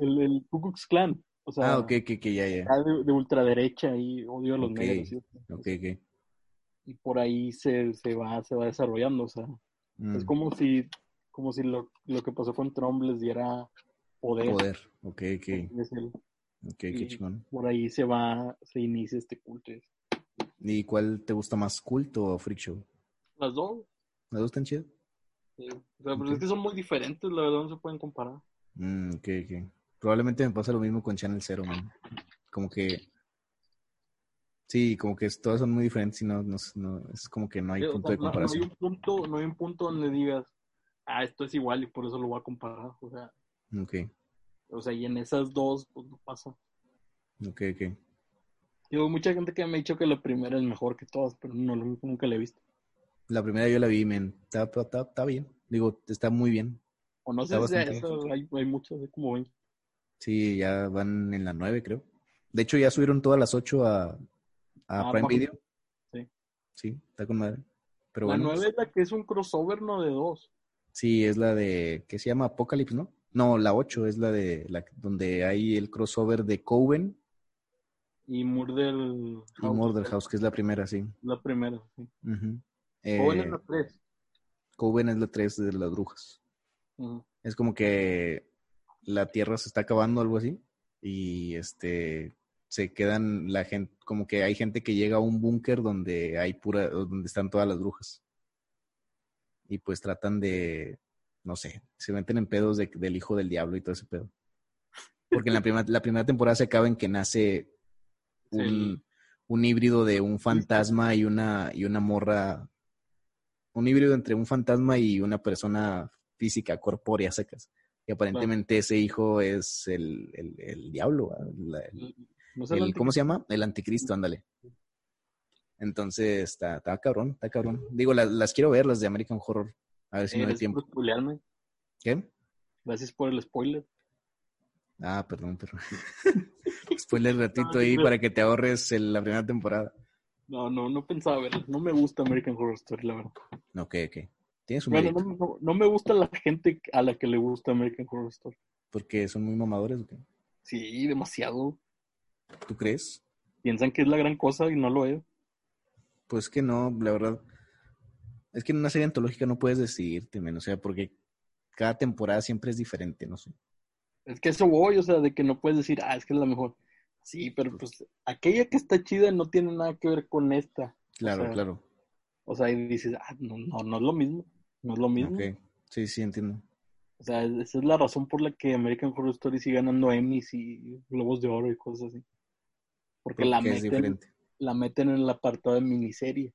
el, el Ku Klux Klan, o sea, Ah, ok, ok, ya, ya. de, de ultraderecha y odio a los Ok. negros, ¿sí? Ok, ok. y por ahí se, se va, se va desarrollando, o sea, Mm, es como si, como si lo, lo que pasó con Trump les diera poder, Poder. Ok, ok. Ok, qué chingón. por ahí se va, se inicia este culto. ¿Y cuál te gusta más, culto o freak show? Las dos, ¿Las dos están chidas? sí. O sea, pero Ok. es que son muy diferentes, la verdad no se pueden comparar. Mm, ok, ok. Probablemente me pasa lo mismo con Channel Zero, man. Como que. Sí, como que todas son muy diferentes y no, no, no- es como que no hay Sí, o punto sea, de no- no, hay comparación. un punto, no hay un punto donde digas, ah, esto es igual y por eso lo voy a comparar. O sea, Ok, o sea, y en esas dos, pues no pasa. ok, ok. Digo, mucha gente que me ha dicho que la primera es mejor que todas, pero no, nunca la he visto. La primera yo la vi, men. Está, está, está bien. Digo, está muy bien. O no sé si esa, hay, hay muchas, hay como 20. Sí, ya van en la nueve, creo. De hecho, ya subieron todas las ocho a, a Ah, Prime Video. sí. Sí, está con madre. Pero la bueno, nueve pues, es la que es un crossover, no de dos. sí, es la de, ¿qué se llama? Apocalypse, ¿no? No, la ocho es la de, la donde hay el crossover de Coven Y Murder y House, Murder House, que es la primera, sí. La primera, sí. Ujú. Joven Eh, es la tres. Coven es la tres de las brujas. Es como que la tierra se está acabando, algo así. Y este se quedan la gente, como que hay gente que llega a un búnker donde hay pura, donde están todas las brujas. Y pues tratan de, no sé, se meten en pedos de- del hijo del diablo y todo ese pedo. Porque en la primera, la primera temporada se acaba en que nace un, Sí. un híbrido de un fantasma y una, y una morra. Un híbrido entre un fantasma y una persona física, corpórea, sacas. Y aparentemente ese hijo es el, el, el diablo. La- el- No ¿cómo se llama? El anticristo, ándale. Entonces, está, está cabrón, está cabrón. Digo, las, las quiero ver, las de American Horror. A ver si Eh, da gracias tiempo. por. ¿Qué? Gracias por el spoiler. Ah, perdón, pero. <laughs> Spoiler ratito No, ahí no. para que te ahorres el- la primera temporada. No, no, no pensaba verlo. No me gusta American Horror Story, la verdad. Ok, ok. Tienes un Bueno, no, no, no me gusta la gente a la que le gusta American Horror Story. Porque son muy mamadores, ¿o qué? Sí, demasiado. ¿Tú crees? Piensan que es la gran cosa y no lo es. Pues que no, la verdad. Es que en una serie antológica no puedes decidirte, men, o sea, porque cada temporada siempre es diferente, no sé. Es que eso voy, o sea, de que no puedes decir, ah, es que es la mejor. Sí, pero pues aquella que está chida no tiene nada que ver con esta. Claro, sea, claro. O sea, y dices, ah, no, no, no es lo mismo. No es lo mismo. Ok. Sí, sí, entiendo. O sea, esa es la razón por la que American Horror Story sigue ganando Emmys y Globos de Oro y cosas así. Porque, la, es meten, diferente. la meten en el apartado de miniserie.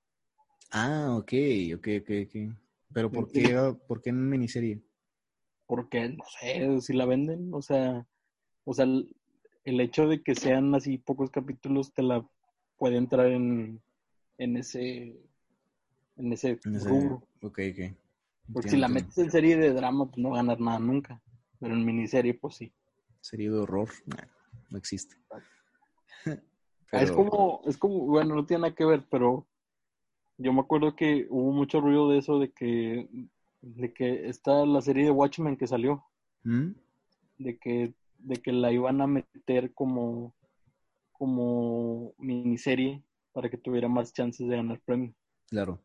Ah, ok, ok, ok, ok. Pero ¿por Sí. qué, ¿por qué en miniserie? Porque, no sé, si la venden, o sea, o sea, el, hecho de que sean así pocos capítulos te la puede entrar en, en ese en ese En ese- rubro. Ok, ok. Porque si la Entiendo, metes en serie de drama, pues no ganas nada nunca. Pero en miniserie, pues sí. Serie de horror, nah, no existe. <laughs> Ah, Es como, es como, bueno, no tiene nada que ver, pero yo me acuerdo que hubo mucho ruido de eso, de que, de que está la serie de Watchmen que salió, ¿Mm? de que, de que la iban a meter como, como miniserie para que tuviera más chances de ganar premio. Claro.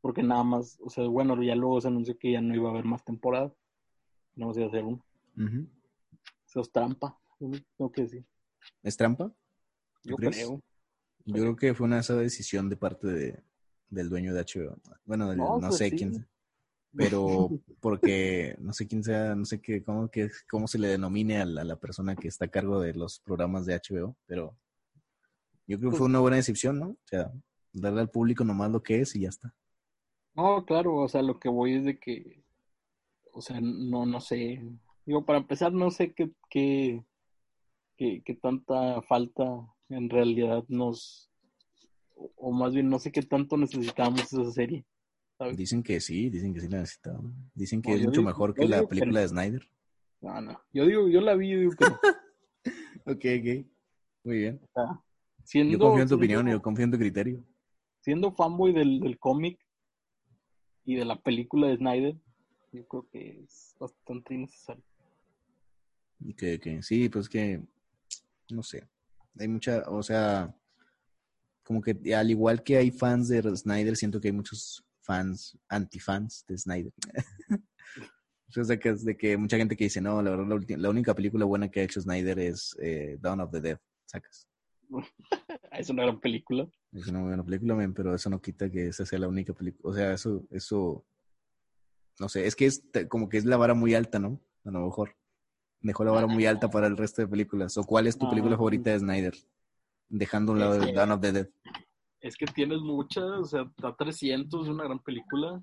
Porque nada más, o sea, bueno, ya luego se anunció que ya no iba a haber más temporada. No iba a hacer uno. Ujú. Eso es trampa, tengo que decir. ¿Es trampa? ¿Tú Yo crees? creo. Yo creo que fue una esa decisión de parte de, del dueño de HBO. Bueno, del- No, no, pues sé sí. quién. Pero <laughs> porque no sé quién sea, no sé qué, cómo, que, cómo se le denomine a la, a la persona que está a cargo de los programas de HBO, pero yo creo que fue una buena decisión, ¿no? O sea, darle al público nomás lo que es y ya está. No, claro, o sea, lo que voy es de que, o sea, no, no sé. Digo, para empezar, no sé qué, qué, qué, qué tanta falta en realidad nos, o, o más bien no sé qué tanto necesitamos esa serie. ¿Sabes? Dicen que sí, dicen que sí la necesitaban. Dicen que No, es mucho digo- mejor que la que película no. de Snyder. No, no. Yo digo, yo la vi, yo digo que no. <laughs> Ok, ok. Muy bien. O sea, siendo, Yo confío en tu siendo- opinión, yo confío en tu criterio. siendo fanboy del, del cómic y de la película de Snyder, yo creo que es bastante innecesario. Que, que sí, pues que, no sé, hay mucha, o sea, como que al igual que hay fans de Snyder, siento que hay muchos fans, antifans de Snyder. <laughs> o sea, que es de que mucha gente que dice, no, la verdad, la, única película buena que ha hecho Snyder es eh, Dawn of the Dead, sacas. <laughs> Es una gran película. Es una muy buena película, pero eso no quita que esa sea la única película. O sea, eso, eso, no sé, es que es como que es la vara muy alta, ¿no? A lo mejor. Dejó la vara muy alta para el resto de películas. ¿O cuál es tu película Ah. favorita de Snyder? Dejando a un lado de Dawn of the Dead. Es que tienes muchas, o sea, está 300, es una gran película.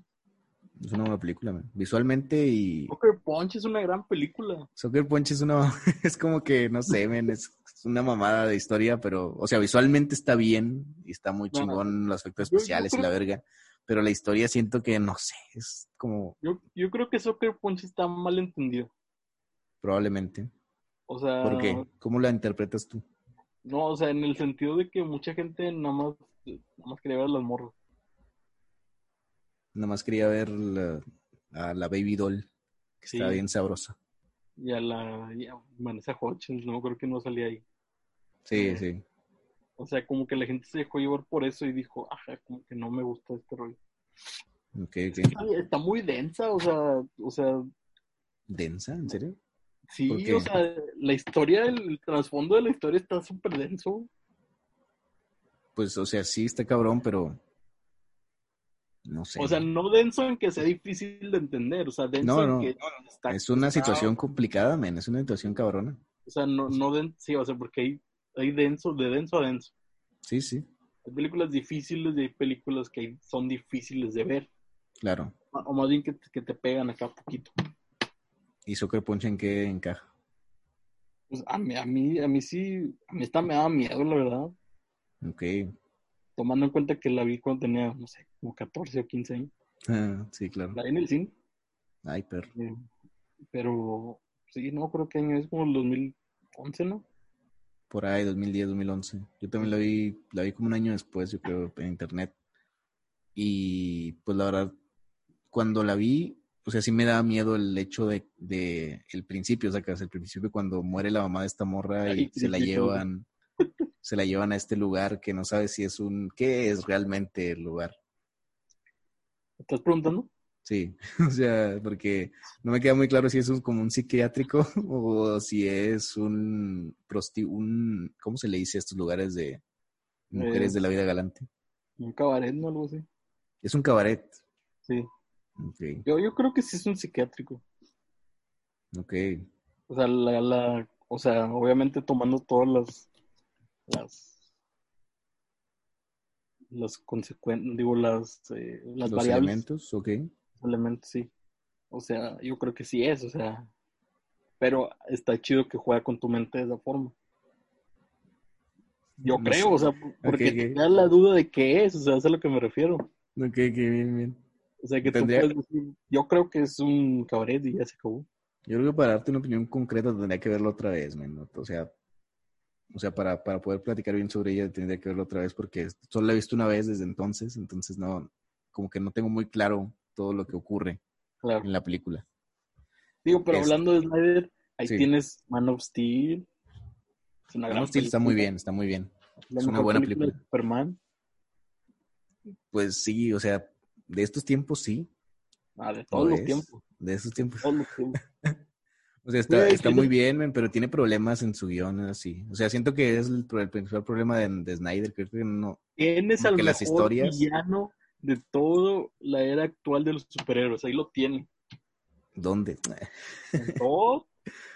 Es una buena película, man. Visualmente y... Joker Punch es una gran película. Soccer Punch es una... <laughs> es como que, no sé, men, es una mamada de historia, pero... O sea, visualmente está bien y está muy no. chingón los efectos Yo- yo especiales y la verga. Pero la historia siento que, no sé, es como... Yo, yo creo que Soccer Punch está mal entendido. Probablemente. O sea, ¿Por qué? ¿Cómo la interpretas tú? no, o sea, en el sentido de que mucha gente nada más, nada más quería ver las morras. Nada más quería ver la, a la Baby Doll, que Sí. está bien sabrosa. Y a la y a Vanessa Hutchins, no creo que no salía ahí. Sí, Sí. sí. O sea, como que la gente se dejó llevar por eso y dijo, ajá, como que no me gusta este rollo. Ok, ok. Está, está muy densa, o sea, o sea, ¿Densa? ¿En serio? ¿Por sí, o sea, la historia, el trasfondo de la historia está súper denso. Pues, o sea, sí está cabrón, pero... No sé. O sea, no denso en que sea difícil de entender, o sea, denso No, en no. que está... es una está- situación complicada, men. Es una situación cabrona. O sea, no, no den, sí, o sea, porque hay, hay denso, de denso a denso. Sí, sí. Hay películas difíciles y hay películas que son difíciles de ver. Claro. O más bien que, te- que te pegan acá poquito. ¿Y Soccer Punch en qué encaja? Pues a mí, a mí, a mí sí, a mí esta me daba miedo, la verdad. Ok. Tomando en cuenta que la vi cuando tenía, no sé, como 14 o 15 años. Ah, sí, claro. La vi en el cine. Ay, perro. eh, Pero, sí, no, creo que año es como el 2011, ¿no? Por ahí, 2010, 2011. Yo también la vi, la vi como un año después, yo creo, en internet. Y pues la verdad, cuando la vi, o sea, sí me daba miedo el hecho de, de el principio, o sea, que es el principio cuando muere la mamá de esta morra y Ay, se la llevan, se la llevan a este lugar que no sabe si es un, ¿qué es realmente el lugar? ¿Me ¿Estás preguntando? Sí, <laughs> o sea, porque no me queda muy claro si es un, como un psiquiátrico <laughs> o si es un, prosti un, ¿cómo se le dice a estos lugares de mujeres Eh, de la vida galante? Un cabaret, ¿no? Algo así. Es un cabaret. Sí. Yo, yo creo que sí es un psiquiátrico. ok. O sea, la, la, o sea, obviamente tomando todas las, las, las consecuencias, digo, las, eh, las Los variables, elementos, ok. elementos, sí. O sea, yo creo que sí es, o sea, pero está chido que juega con tu mente de esa forma. Yo No creo, sé. o sea, porque Ok, ok. te da la duda de qué es, o sea, es a lo que me refiero. Ok, ok, bien, bien. O sea, que Tendría- tú puedes decir, yo creo que es un cabaret y ya se acabó. Yo creo que para darte una opinión concreta tendría que verlo otra vez, ¿no? O sea, o sea, para, para poder platicar bien sobre ella tendría que verlo otra vez porque solo la he visto una vez desde entonces, entonces no, como que no tengo muy claro todo lo que ocurre Claro. en la película. Digo, pero Es- hablando de Snyder, ahí Sí. tienes Man of Steel. Es una Man gran of Steel está muy película. bien, está muy bien. La es una buena de película. Superman. Pues sí, o sea, de estos tiempos sí, Ah, de todos los tiempos. De estos tiempos. Todos los tiempos. O sea, está, está muy bien, men, pero tiene problemas en su guion, así. O sea, siento que es el, principal problema de, de Snyder, creo que no. Tienes al que mejor las historias- villano de todo la era actual de los superhéroes. Ahí lo tiene. ¿Dónde? En <laughs> Thor.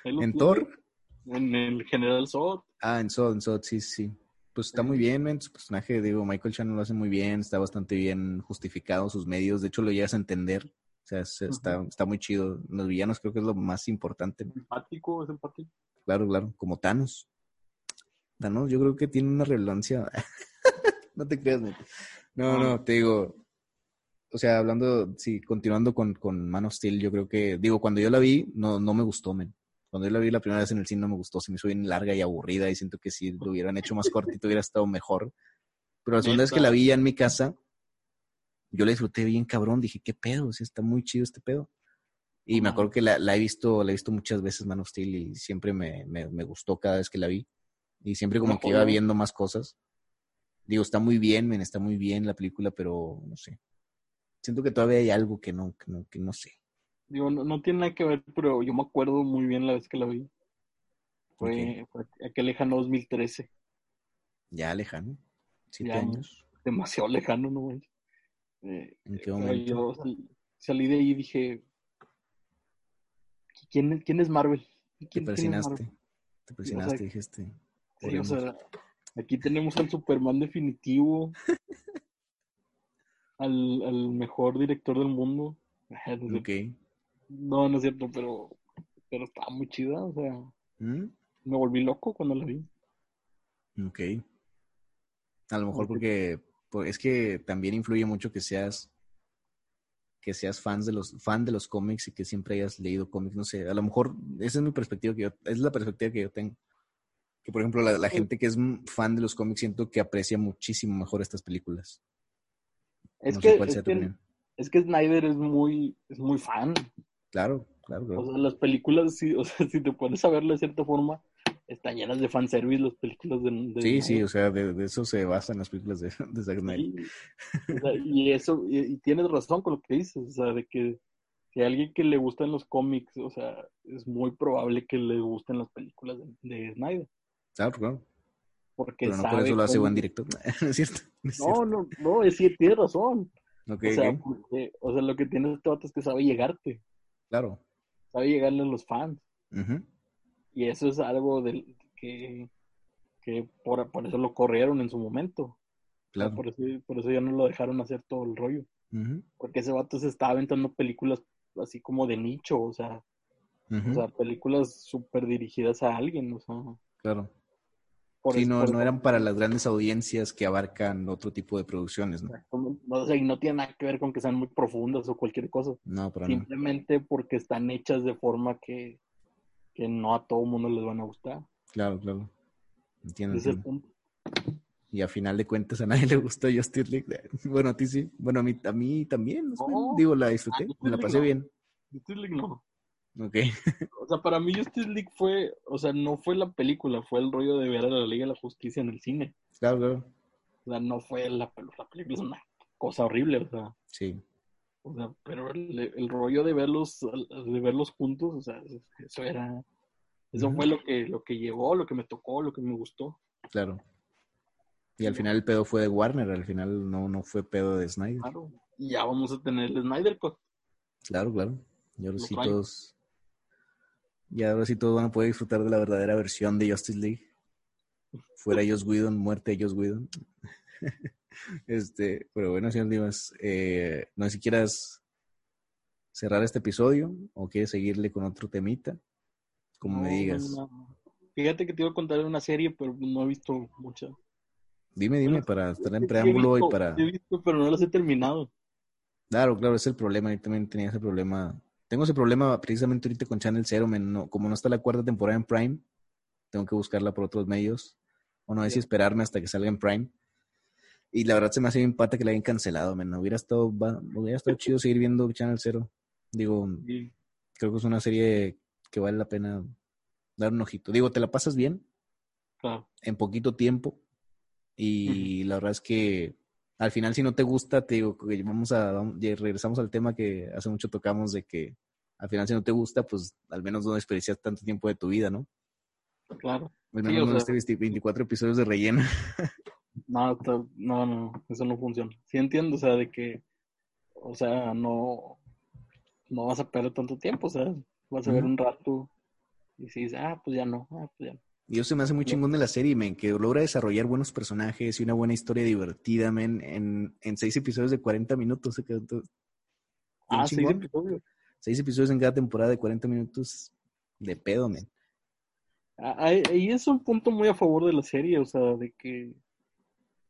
¿En. Thor? En el General Zod. Ah, en Sod, en Sod, sí, sí. Pues está muy bien, men. Su personaje, digo, Michael Shannon lo hace muy bien, está bastante bien justificado sus medios. De hecho, lo llegas a entender. O sea, es- está, está muy chido. Los villanos creo que es lo más importante. Empático, es empático. Claro, claro, como Thanos. Thanos, yo creo que tiene una relevancia. <laughs> no te creas, men. No, no, te digo. O sea, hablando, sí, continuando con, con Man of Steel, yo creo que, digo, cuando yo la vi, no, no me gustó, men. Cuando yo la vi la primera vez en el cine no me gustó, se me hizo bien larga y aburrida y siento que si lo hubieran hecho más cortito hubiera estado mejor. Pero la segunda vez que la vi ya en mi casa, yo la disfruté bien cabrón, dije, qué pedo, o sea, está muy chido este pedo. Y me acuerdo que la, la he visto, la he visto muchas veces Man of Steel y siempre me, me, me gustó cada vez que la vi. Y siempre como que iba viendo más cosas. Digo, está muy bien, men, está muy bien la película, pero no sé. Siento que todavía hay algo que no, que no, que no sé. Digo, no, no tiene nada que ver, pero yo me acuerdo muy bien la vez que la vi. Fue, fue aquel lejano 2013. Ya lejano. Siete Ya. años. Demasiado lejano, ¿no? manches? Eh, ¿En qué momento? yo sal- salí de ahí y dije, ¿quién, es- quién es Marvel? Te ¿Quién- quién es persinaste. Marvel? Te persinaste, sea, dijiste. Sí, o sea, aquí tenemos al Superman definitivo, <laughs> al, al mejor director del mundo. <laughs> No, es Ok. cierto. no, no es cierto, pero, pero estaba muy chida, o sea, ¿Mm? me volví loco cuando la vi. Ok. A lo mejor porque, es que también influye mucho que seas que seas fans de los fan de los cómics y que siempre hayas leído cómics, no sé, a lo mejor esa es mi perspectiva que yo es la perspectiva que yo tengo. Que por ejemplo la, la Sí. gente que es fan de los cómics siento que aprecia muchísimo mejor estas películas. Es no que, sé cuál es sea tu que, opinión. es que Snyder es muy, es muy fan. Claro, claro, O sea, las películas, sí, <laughs> o sea, si te pones a verlo de cierta forma, están llenas de fanservice las películas de, de Sí, sí, o sea, de, de eso se basan las películas de, <laughs> de Zack Snyder. Sí, o sea, y eso, y, y tienes razón con lo que dices, o sea, de que si a alguien que le gustan los cómics, o sea, es muy probable que le gusten las películas de, de Snyder, Claro, claro. porque Pero no por sabe eso lo hace cómo- buen director. <laughs> ¿No es cierto? No es No, no, no, es que tienes razón. cierto. O, sea, porque- o sea, lo que tiene este vato es que sabe llegarte, Claro. sabe llegarle a los fans, Ujú. Y eso es algo del, que, que por, por eso lo corrieron en su momento. O sea, Claro. Por eso, por eso ya no lo dejaron hacer todo el rollo. Porque ese vato se estaba aventando películas así como de nicho, o sea, o sea películas súper dirigidas a alguien, o sea. Claro. Sí, no, no eran para las grandes audiencias que abarcan otro tipo de producciones, ¿no? O sea, y no tiene nada que ver con que sean muy profundas o cualquier cosa. No, para no. Simplemente porque están hechas de forma que, que no a todo mundo les van a gustar. Claro, claro. Entiendo, Ese es el punto. Y a final de cuentas a nadie le gustó Justice League. <laughs> Bueno, a ti sí. Bueno, a mí, a mí también. no. Digo, la disfruté. Ah, Me la pasé bien. Justice League no. Ok. O sea, para mí Justice League fue, o sea, no fue la película, fue el rollo de ver a la Liga de la Justicia en el cine. Claro, claro. O sea, no fue la, la película, es una cosa horrible, o sea. Sí. O sea, pero el, el rollo de verlos, de verlos juntos, o sea, eso era, eso fue lo que, lo que llevó, lo que me tocó, lo que me gustó. Claro. Y al final el pedo fue de Warner. Al final no, no fue pedo de Snyder. Claro. Y ya vamos a tener el Snyder Cut. Claro, claro. Y ahora sí todos. Y ahora sí todos van a poder disfrutar de la verdadera versión de Justice League. Fuera <laughs> Joss Whedon, muerte de Joss Whedon. <laughs> este, pero bueno, señor Dimas, eh, no sé si quieras cerrar este episodio o quieres seguirle con otro temita, como me digas. no, no. Fíjate que te iba a contar una serie, pero no he visto mucha. Dime, dime, para estar en preámbulo visto, y para... He visto, pero no las he terminado. Claro, claro, es el problema. Yo también tenía ese problema. Tengo ese problema precisamente ahorita con Channel Zero. no- como no está la cuarta temporada en Prime, tengo que buscarla por otros medios. O no sé si esperarme hasta que salga en Prime. Y la verdad se me hace bien pata que la hayan cancelado, men. Hubiera estado, hubiera estado chido seguir viendo Channel Zero. Digo, Y, creo que es una serie que vale la pena dar un ojito. Digo, te la pasas bien claro. en poquito tiempo. Y la verdad es que al final, si no te gusta, te digo que vamos a vamos- regresamos al tema que hace mucho tocamos de que al final, si no te gusta, pues al menos no desperdicias tanto tiempo de tu vida, ¿no? Claro. Al Sí, menos o no sea- este 20 24 episodios de relleno. <laughs> No, No, no, eso no funciona. Sí entiendo, o sea, de que, o sea, no, no vas a perder tanto tiempo, o sea, vas a ver un rato y si dices, ah, pues ya no, ah, pues ya no. Y eso se me hace muy chingón de la serie, men, que logra desarrollar buenos personajes y una buena historia divertida, men, en, en seis episodios de 40 minutos. se quedó todo- Ah, seis episodios. Seis episodios en cada temporada de 40 minutos de pedo, men. Ah, ahí es un punto muy a favor de la serie, o sea, de que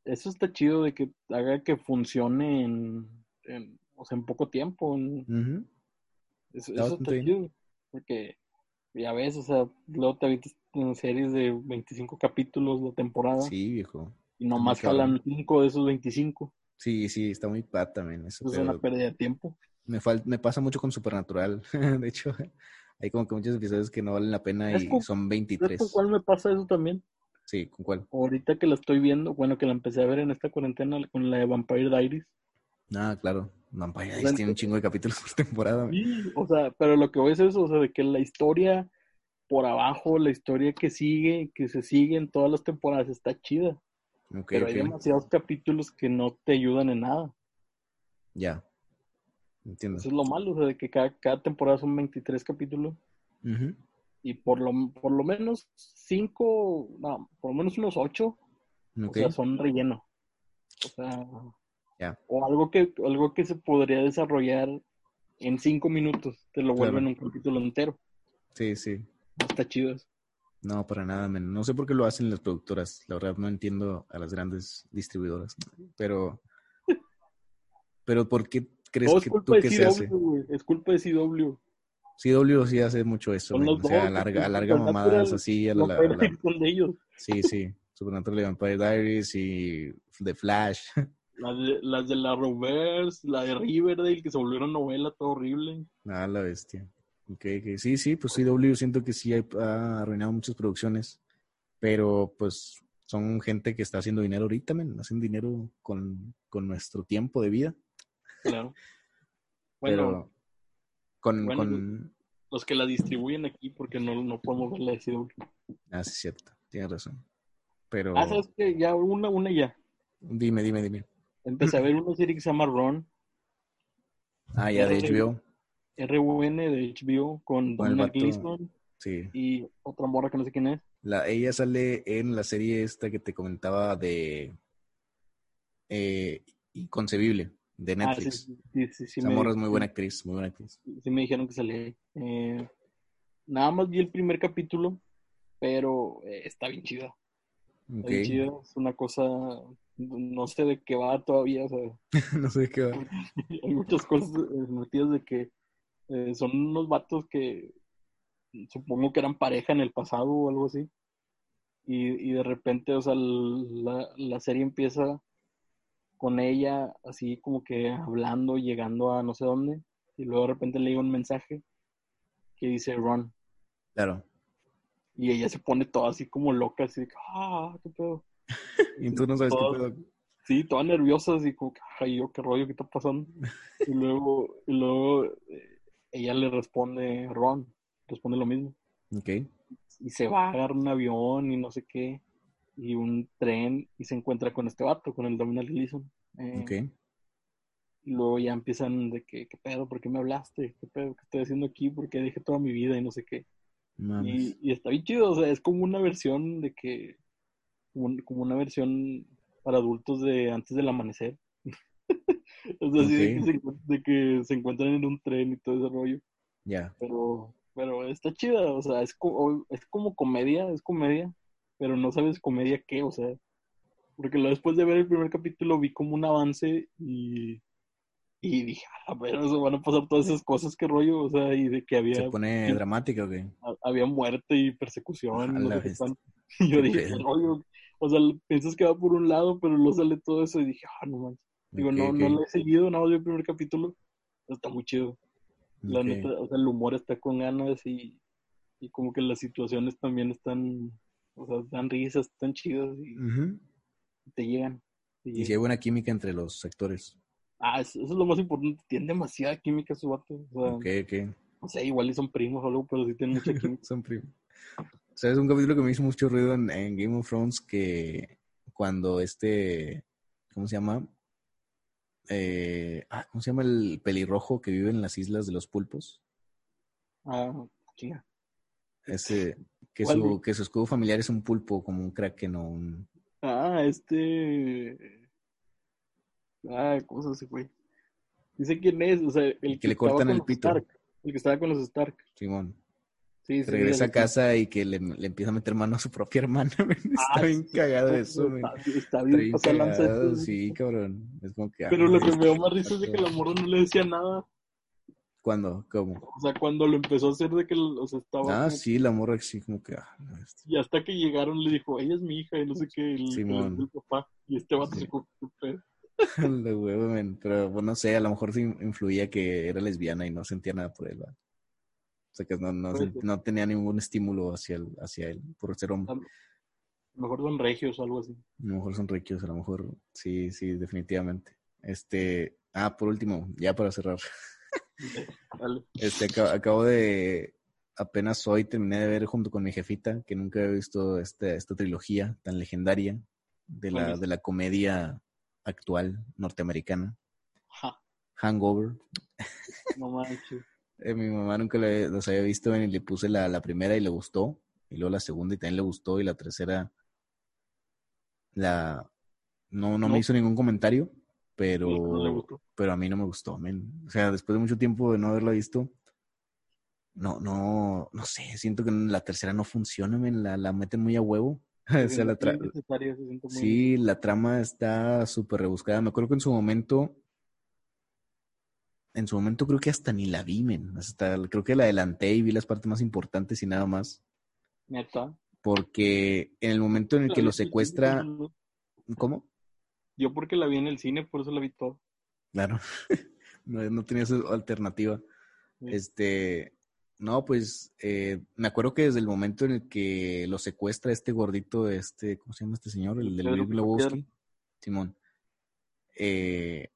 eso está chido de que haga que funcione en, en, o sea, en poco tiempo. en- eso, Está eso bastante está bien. chido, porque ya ves, o sea, luego te avientas en series de 25 capítulos la temporada Sí, viejo. y nomás jalan 5 de esos 25. Sí, sí, está muy pata, men. Eso, es una pérdida de tiempo. me, fal- me pasa mucho con Supernatural. <laughs> de hecho, hay como que muchos episodios que no valen la pena ¿Sabes y con- son ¿Sabes 23. con cuál me pasa eso también? Sí, ¿con cuál? Ahorita que la estoy viendo, bueno, que la empecé a ver en esta cuarentena con la de Vampire Diaries. Ah, claro. Vampire Diaries tiene un chingo de capítulos por temporada. Sí, o sea, pero lo que voy es eso, o sea, de que la historia por abajo, la historia que sigue, que se sigue en todas las temporadas está chida, Ok, pero hay demasiados capítulos que no te ayudan en nada. Ya. Entiendo. Eso es lo malo, o sea, de que cada, cada temporada son 23 capítulos Ujú. Y por lo, por lo menos 5, no, por lo menos unos 8, o sea, son relleno. O sea, o algo que, algo que se podría desarrollar en 5 minutos, te lo Claro. vuelven un capítulo entero. Sí, sí. Está chido eso. No, para nada, men. No sé por qué lo hacen las productoras. La verdad no entiendo a las grandes distribuidoras. Pero, <laughs> pero ¿por qué crees que tú que se hace? CW. Es culpa de CW. CW sí hace mucho eso, los O sea, alarga, alarga mamadas así a la, la- ellos. Sí, sí. Supernatural Vampire Diaries y The Flash. <laughs> Las de, las de la Reverse, la de Riverdale, que se volvieron novela, todo horrible. Ah, la bestia. Ok, ok. Sí, sí, pues CW siento que sí ha arruinado muchas producciones, pero pues son gente que está haciendo dinero ahorita, men. Hacen dinero con, con nuestro tiempo de vida. Claro. <laughs> Bueno, pero con, bueno, con... los que la distribuyen aquí, porque no, no podemos ver la de CW. Ah, sí, es cierto. Tienes razón. Pero Ah, ¿sabes qué? Ya, una, una ya. dime, dime, dime. Empecé a ver una serie que se llama Ron, Ah, ya de R- HBO. RUN de HBO, con vato. Gleeson Sí. y otra morra que no sé quién es. La, ella sale en la serie esta que te comentaba de eh, Inconcebible, de Ah, Netflix. sí, sí, sí, sí Esa me- morra es muy buena actriz, muy buena actriz. sí me dijeron que salía. Eh, nada más vi el primer capítulo, pero eh, está bien chida. Está bien chida. Es una cosa, no sé de qué va todavía. o sea, <laughs> no sé qué va. <laughs> hay muchas cosas eh, metidas de que eh, son unos vatos que supongo que eran pareja en el pasado o algo así. Y, y de repente, o sea, la, la serie empieza con ella así como que hablando, llegando a no sé dónde, y luego de repente le llega un mensaje que dice Ron, Claro. y ella se pone toda así como loca, así ah, qué pedo. <laughs> Y tú no sabes qué pedo. Sí, toda nerviosa, así como ay, yo, qué rollo, qué está pasando. Y luego, y luego eh, ella le responde, Ron, responde lo mismo. Ok. Y se va a agarrar un avión y no sé qué, y un tren, y se encuentra con este vato, con el Dominic Gleeson. Eh, Ok. Y luego ya empiezan de que, ¿qué pedo? ¿Por qué me hablaste? ¿Qué pedo? ¿Qué estoy haciendo aquí? ¿Por qué dejé toda mi vida y no sé qué? Y, y está bien chido, o sea, es como una versión de que, como, un- como una versión para adultos de antes del amanecer. <laughs> o sea, así de, que se, de que se encuentran en un tren y todo ese rollo. Ya. Pero, pero está chida, o sea, es, co- es como comedia, es comedia, pero no sabes comedia qué, o sea, porque después de ver el primer capítulo vi como un avance y, y dije, a ver, o sea, van a pasar todas esas cosas, qué rollo, o sea, y de que había ¿Se pone dramática o qué? ha- había muerte y persecución. <laughs> Y no sé yo dije. "¿Qué rollo?". O sea, piensas que va por un lado, pero luego sale todo eso y dije, ah, no manches. Digo, no, no lo he seguido, nada más vi el primer capítulo. Está muy chido. La neta, o sea, el humor está con ganas y, y como que las situaciones también están, o sea, dan risas, están chidas y te llegan. te Y si hay buena química entre los actores. Ah, eso, eso es lo más importante. Tienen demasiada química su vato. O sea, Ok, ok. no sé, igual son primos o algo, pero sí tienen mucha química. <laughs> Son primos. ¿Sabes? Un capítulo que me hizo mucho ruido en, en Game of Thrones que, cuando este, ¿cómo se llama? Eh, ah, ¿Cómo se llama el pelirrojo que vive en las islas de los pulpos? Ah, chinga. Ese, que ¿Cuál, su, que su escudo familiar es un pulpo, como un kraken o un... Ah, este. Ah, ¿cómo se fue? Dice quién es, o sea, el que le cortan el pito. Stark, el que estaba con los Stark. Simón. Sí, sí, Regresa a casa y que le, le empieza a meter mano a su propia hermana. <laughs> Está Ah, bien sí, cagado eso. Está, está Está bien bien de lanza cagado, sí, cabrón. Es como que... Pero ah, lo que me dio más risa es de que la morra no le decía nada. ¿Cuándo? ¿Cómo? O sea, cuando lo empezó a hacer de que, o sea, estaba Ah, sí, la morra sí, como que... ah, este- Y hasta que llegaron le dijo, ella es mi hija y no sé qué, el, Simón. el, papá. Y este vato Sí. <laughs> De huevo, men. Pero bueno, no sé, a lo mejor sí influía que era lesbiana y no sentía nada por él, ¿va? O sea, que no, no, no tenía ningún estímulo hacia, el, hacia él por ser hombre. A lo mejor son regios o algo así. A lo mejor son riquillos, a lo mejor sí, sí, definitivamente. Este, ah, por último, ya para cerrar. Este, aca- acabo de, apenas hoy terminé de ver junto con mi jefita, que nunca había visto esta, esta trilogía tan legendaria de ¿Cuál la, de la comedia actual norteamericana, Hangover. no manches. Eh, mi mamá nunca los había visto y le puse la, la primera y le gustó, y luego la segunda y también le gustó, y la tercera la no, no, No. me hizo ningún comentario, pero, No pero a mí no me gustó, men. O sea, después de mucho tiempo de no haberla visto, no, no, no sé, siento que la tercera no funciona, men, la, la meten muy a huevo. <laughs> O sea, la tra- se Sí, la trama está súper rebuscada. Me acuerdo que en su momento, en su momento creo que hasta ni la vi, men. Hasta, creo que la adelanté y vi las partes más importantes y nada más. neta. Porque en el momento en el que lo secuestra, ¿cómo? Yo porque la vi en el cine, por eso la vi todo. Claro, <laughs> no, no tenía esa alternativa. Sí. Este, no, pues eh, me acuerdo que desde el momento en el que lo secuestra este gordito, este, ¿cómo se llama este señor? El del Big Lebowski. Simón. Eh,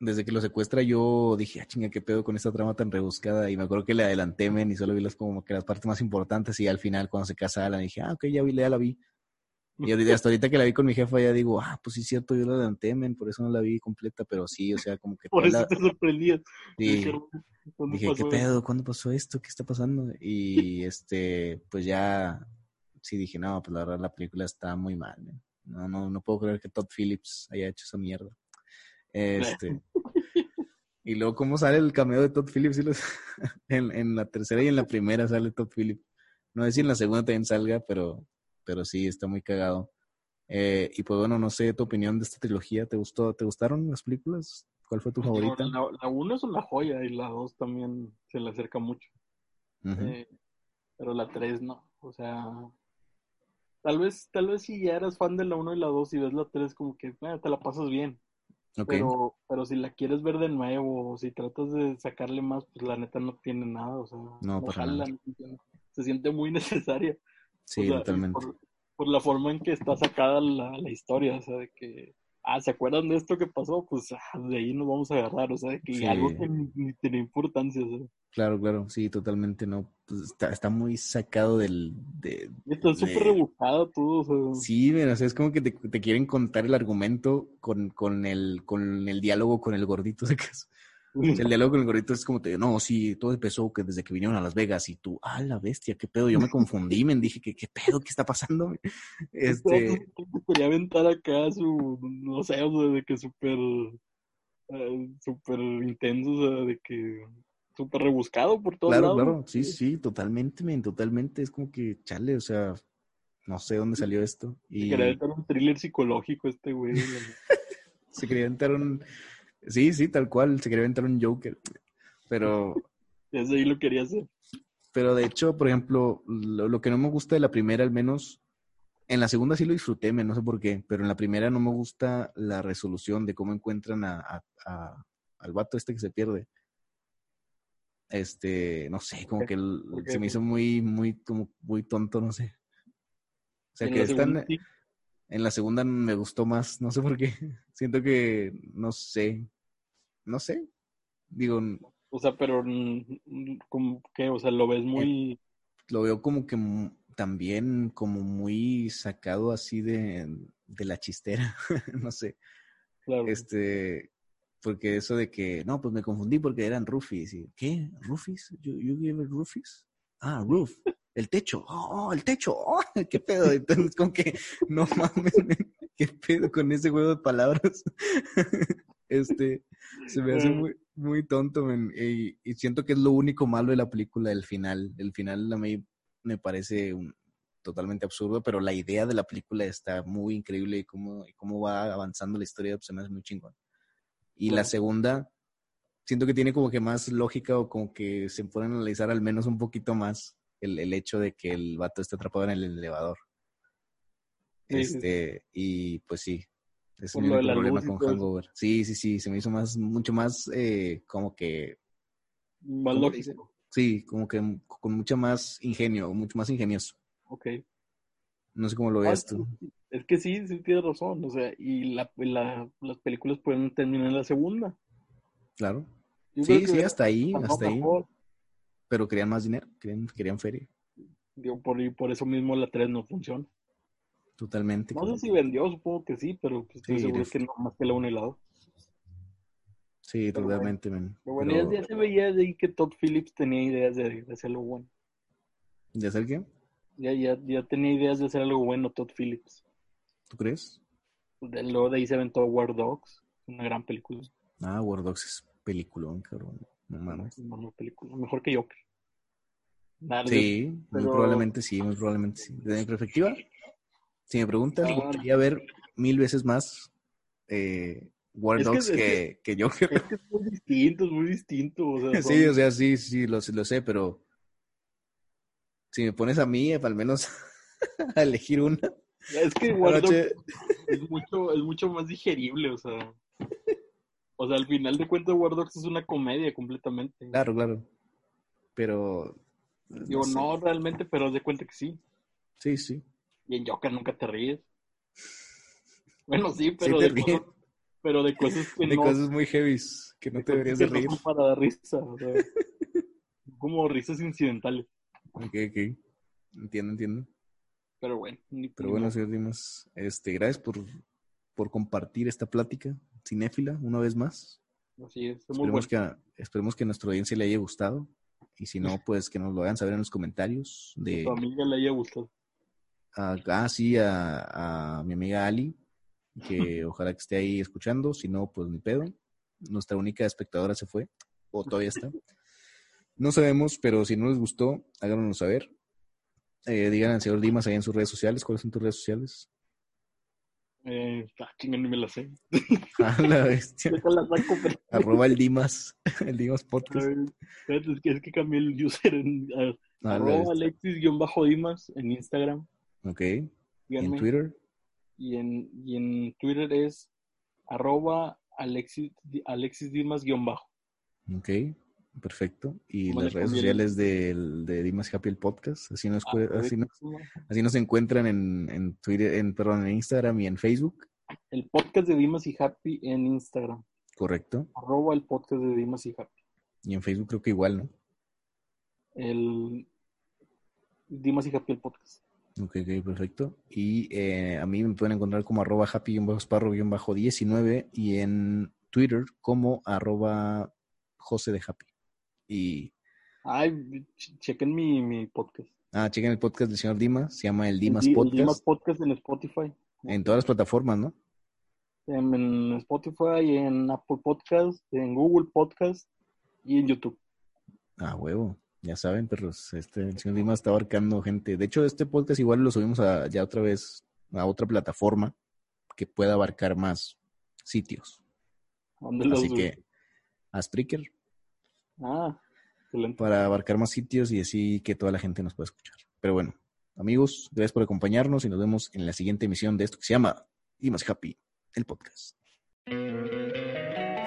desde que lo secuestra yo dije, ah, chinga, qué pedo con esta trama tan rebuscada. Y me acuerdo que le adelanté, men, y solo vi las como que las partes más importantes. Y al final, cuando se casa Alan, dije, ah, ok, ya vi, ya la vi. Y hasta ahorita que la vi con mi jefa, ya digo, ah, pues sí, es cierto, yo la adelanté, men, por eso no la vi completa. Pero sí, o sea, como que Por eso la- te sorprendías. sí. Dije, ¿cuándo Dije, ¿qué pedo? ¿Cuándo pasó esto? ¿Qué está pasando? Y este, pues ya, sí dije, no, pues la verdad la película está muy mal. man. No, no, no puedo creer que Todd Phillips haya hecho esa mierda. Este. Y luego, ¿cómo sale el cameo de Todd Phillips? Los- <laughs> en, en la tercera y en la primera sale Todd Phillips. No sé si en la segunda también salga, pero, pero sí, está muy cagado. Eh, y pues bueno, no sé tu opinión de esta trilogía. ¿Te gustó? ¿Te gustaron las películas? ¿Cuál fue tu favorita? La, la uno es una joya y la dos también se le acerca mucho. Eh, pero la 3 no. O sea, tal vez, tal vez si ya eras fan de la 1 y la 2 y ves la 3 como que eh, te la pasas bien. Pero, pero si la quieres ver de nuevo o si tratas de sacarle más, pues la neta no tiene nada. O sea, No, para jala, nada. se siente muy <laughs> necesaria. Sí, O sea, y totalmente. Por, por la forma en que está sacada la, la historia, o sea, de que, ah, ¿se acuerdan de esto que pasó? Pues ah, de ahí nos vamos a agarrar, o sea, de que Sí. algo que ni, tiene importancia, o sea. Claro, claro, sí, totalmente, no. Pues está, está muy sacado del... De, Está súper de- rebuscado todo, o sea, Sí, men, o sea, es como que te, te quieren contar el argumento con, con, el, con el diálogo con el gordito. <laughs> de el diálogo con el gordito es como, te, no, sí, todo empezó que desde que vinieron a Las Vegas y tú, ah, la bestia, qué pedo, yo me confundí, me dije, ¿qué, qué pedo, qué está pasando? <laughs> Este, Te quería aventar acá su, no sé, o sea, de que súper, eh, súper intenso, o sea, de que súper rebuscado por todos claro, lados. claro, sí, sí, totalmente, men, totalmente, es como que, chale, o sea, no sé dónde salió esto. Y quería aventar un thriller psicológico este güey. <laughs> se quería aventar un... Sí, sí, tal cual, se quería aventar un Joker. Pero, <laughs> Desde ahí lo quería hacer. pero de hecho, por ejemplo, lo, lo que no me gusta de la primera, al menos, en la segunda sí lo disfruté, no sé por qué, pero en la primera no me gusta la resolución de cómo encuentran a, a- a- al vato este que se pierde. Este, no sé, como que se me hizo muy, muy, como muy tonto, no sé. O sea, que están, sí, en la segunda me gustó más, no sé por qué. <laughs> Siento que, no sé, no sé. Digo, O sea, pero como que, o sea, lo ves muy, lo veo como que también como muy sacado así de, de la chistera, <laughs> no sé. Claro. Este, porque eso de que, no, pues me confundí porque eran roofies. Y, ¿Qué? ¿Roofies? ¿You, you gave it roofies? Ah, roof. El techo. Oh, el techo. Oh, <laughs> ¿Qué pedo? Entonces, como que, no mames, <laughs> ¿qué pedo con ese juego de palabras? <laughs> este, se me hace muy, muy tonto, y, y siento que es lo único malo de la película, el final. El final a mí me parece un- totalmente absurdo, pero la idea de la película está muy increíble y cómo, y cómo va avanzando la historia pues, se me hace muy chingón. Y la segunda, siento que tiene como que más lógica o como que se pueden analizar al menos un poquito más el, el hecho de que el vato está atrapado en el elevador. Sí, sí, este, y pues sí, es la problema con todo. Hangover. Sí, sí, sí, se me hizo más, mucho más eh, como que Más ¿cómo lógico. Sí, como que con mucha más ingenio, mucho más ingenioso. Ok. No sé cómo lo Ah, veas tú. Es que sí, sí tienes razón. O sea, y la, la- las películas pueden terminar en la segunda. Claro. Yo Sí, sí, hasta ahí, hasta ahí. mejor. Pero querían más dinero, querían, querían feria. Digo, por, y por eso mismo la 3 no funciona. Totalmente. No sé si vendió, supongo que sí, pero pues estoy Sí, seguro def- que no más que la 1 y la 2. Sí, pero totalmente, men. Pero bueno, Pero- ya, ya se veía de ahí que Todd Phillips tenía ideas de, de hacer algo bueno. ¿Ya sabes qué? Ya, ya, ya tenía ideas de hacer algo bueno Todd Phillips. ¿Tú crees? De, luego de ahí se aventó War Dogs, una gran película. Ah, War Dogs es peliculón, cabrón. No mames. Una buena película, mejor que Joker. Sí, muy probablemente sí, muy probablemente sí. Desde mi perspectiva, si me preguntas, Ah. gustaría ver mil veces más eh, War que- Dogs es que, que Joker. Es que es muy distinto, es muy distinto. O sea, <laughs> Sí, son- o sea, sí, sí, lo, lo sé, pero si me pones a mí, al menos <laughs> a elegir una. es que <laughs> War Dogs es mucho, es mucho más digerible, o sea. O sea, al final de cuentas, War Dogs es una comedia completamente. Claro, claro. Pero. Digo, sé. no realmente, pero haz de cuenta que sí. Sí, sí. Y en Joker nunca te ríes. Bueno, sí, Sí pero, te de, ríes. cosas, pero de cosas que De no, cosas muy heavy que no de te deberías de no reír. son para dar risa. O sea, <laughs> como risas incidentales. Ok, ok. Entiendo, entiendo. Pero bueno. ni- Pero bueno, señor Dimas, este, gracias por, por compartir esta plática cinéfila una vez más. Así es, muy Esperemos bueno. que, esperemos que a nuestra audiencia le haya gustado. Y si no, pues que nos lo hagan saber en los comentarios. De, a tu amiga le haya gustado. a, ah, sí, a, a mi amiga Ali, que <laughs> ojalá que esté ahí escuchando. Si no, pues ni pedo. Nuestra única espectadora se fue, o todavía está. No sabemos, pero si no les gustó, háganoslo saber. Eh, digan al señor Dimas ahí en sus redes sociales. ¿Cuáles son tus redes sociales? Eh, ah, chinga, ni me la sé. <laughs> A la bestia. La saco, pero- <laughs> Arroba el Dimas, <laughs> el Dimas Podcast. Espérate, es que, es que cambié el user en a- A la arroba. Alexis-Dimas en Instagram. Ok. ¿Y en. Twitter? Y en, y en Twitter es arroba Alexis, Alexis Dimas-bajo. Ok, perfecto. Y ¿Cómo las redes sociales del- de Dimas Happy el Podcast. Así nos, Ah, así nos, así nos encuentran en, en Twitter, en, perdón, en Instagram y en Facebook. El podcast de Dimas y Happy en Instagram. Correcto. Arroba el podcast de Dimas y Happy. Y en Facebook creo que igual, ¿no? El Dimas y Happy el podcast. Ok, ok, perfecto. Y eh, a mí me pueden encontrar como arroba happy-sparrow-19 y en Twitter como arroba José de Happy. Y, Ay, ch- chequen mi, mi podcast. ah, chequen el podcast del señor Dimas, se llama El Dimas el, Di- el Podcast, Dimas Podcast en Spotify. en todas las plataformas, ¿no? En, en Spotify, en Apple Podcast, en Google Podcast y en YouTube. Ah, huevo. Ya saben, perros, este, el señor Dimas está abarcando gente. De hecho, este podcast igual lo subimos a, ya otra vez a otra plataforma que pueda abarcar más sitios. ¿Dónde lo Así subí? que a Spreaker Ah, excelente. para abarcar más sitios y así que toda la gente nos pueda escuchar. Pero bueno, amigos, gracias por acompañarnos y nos vemos en la siguiente emisión de esto que se llama Dimas Happy, el podcast.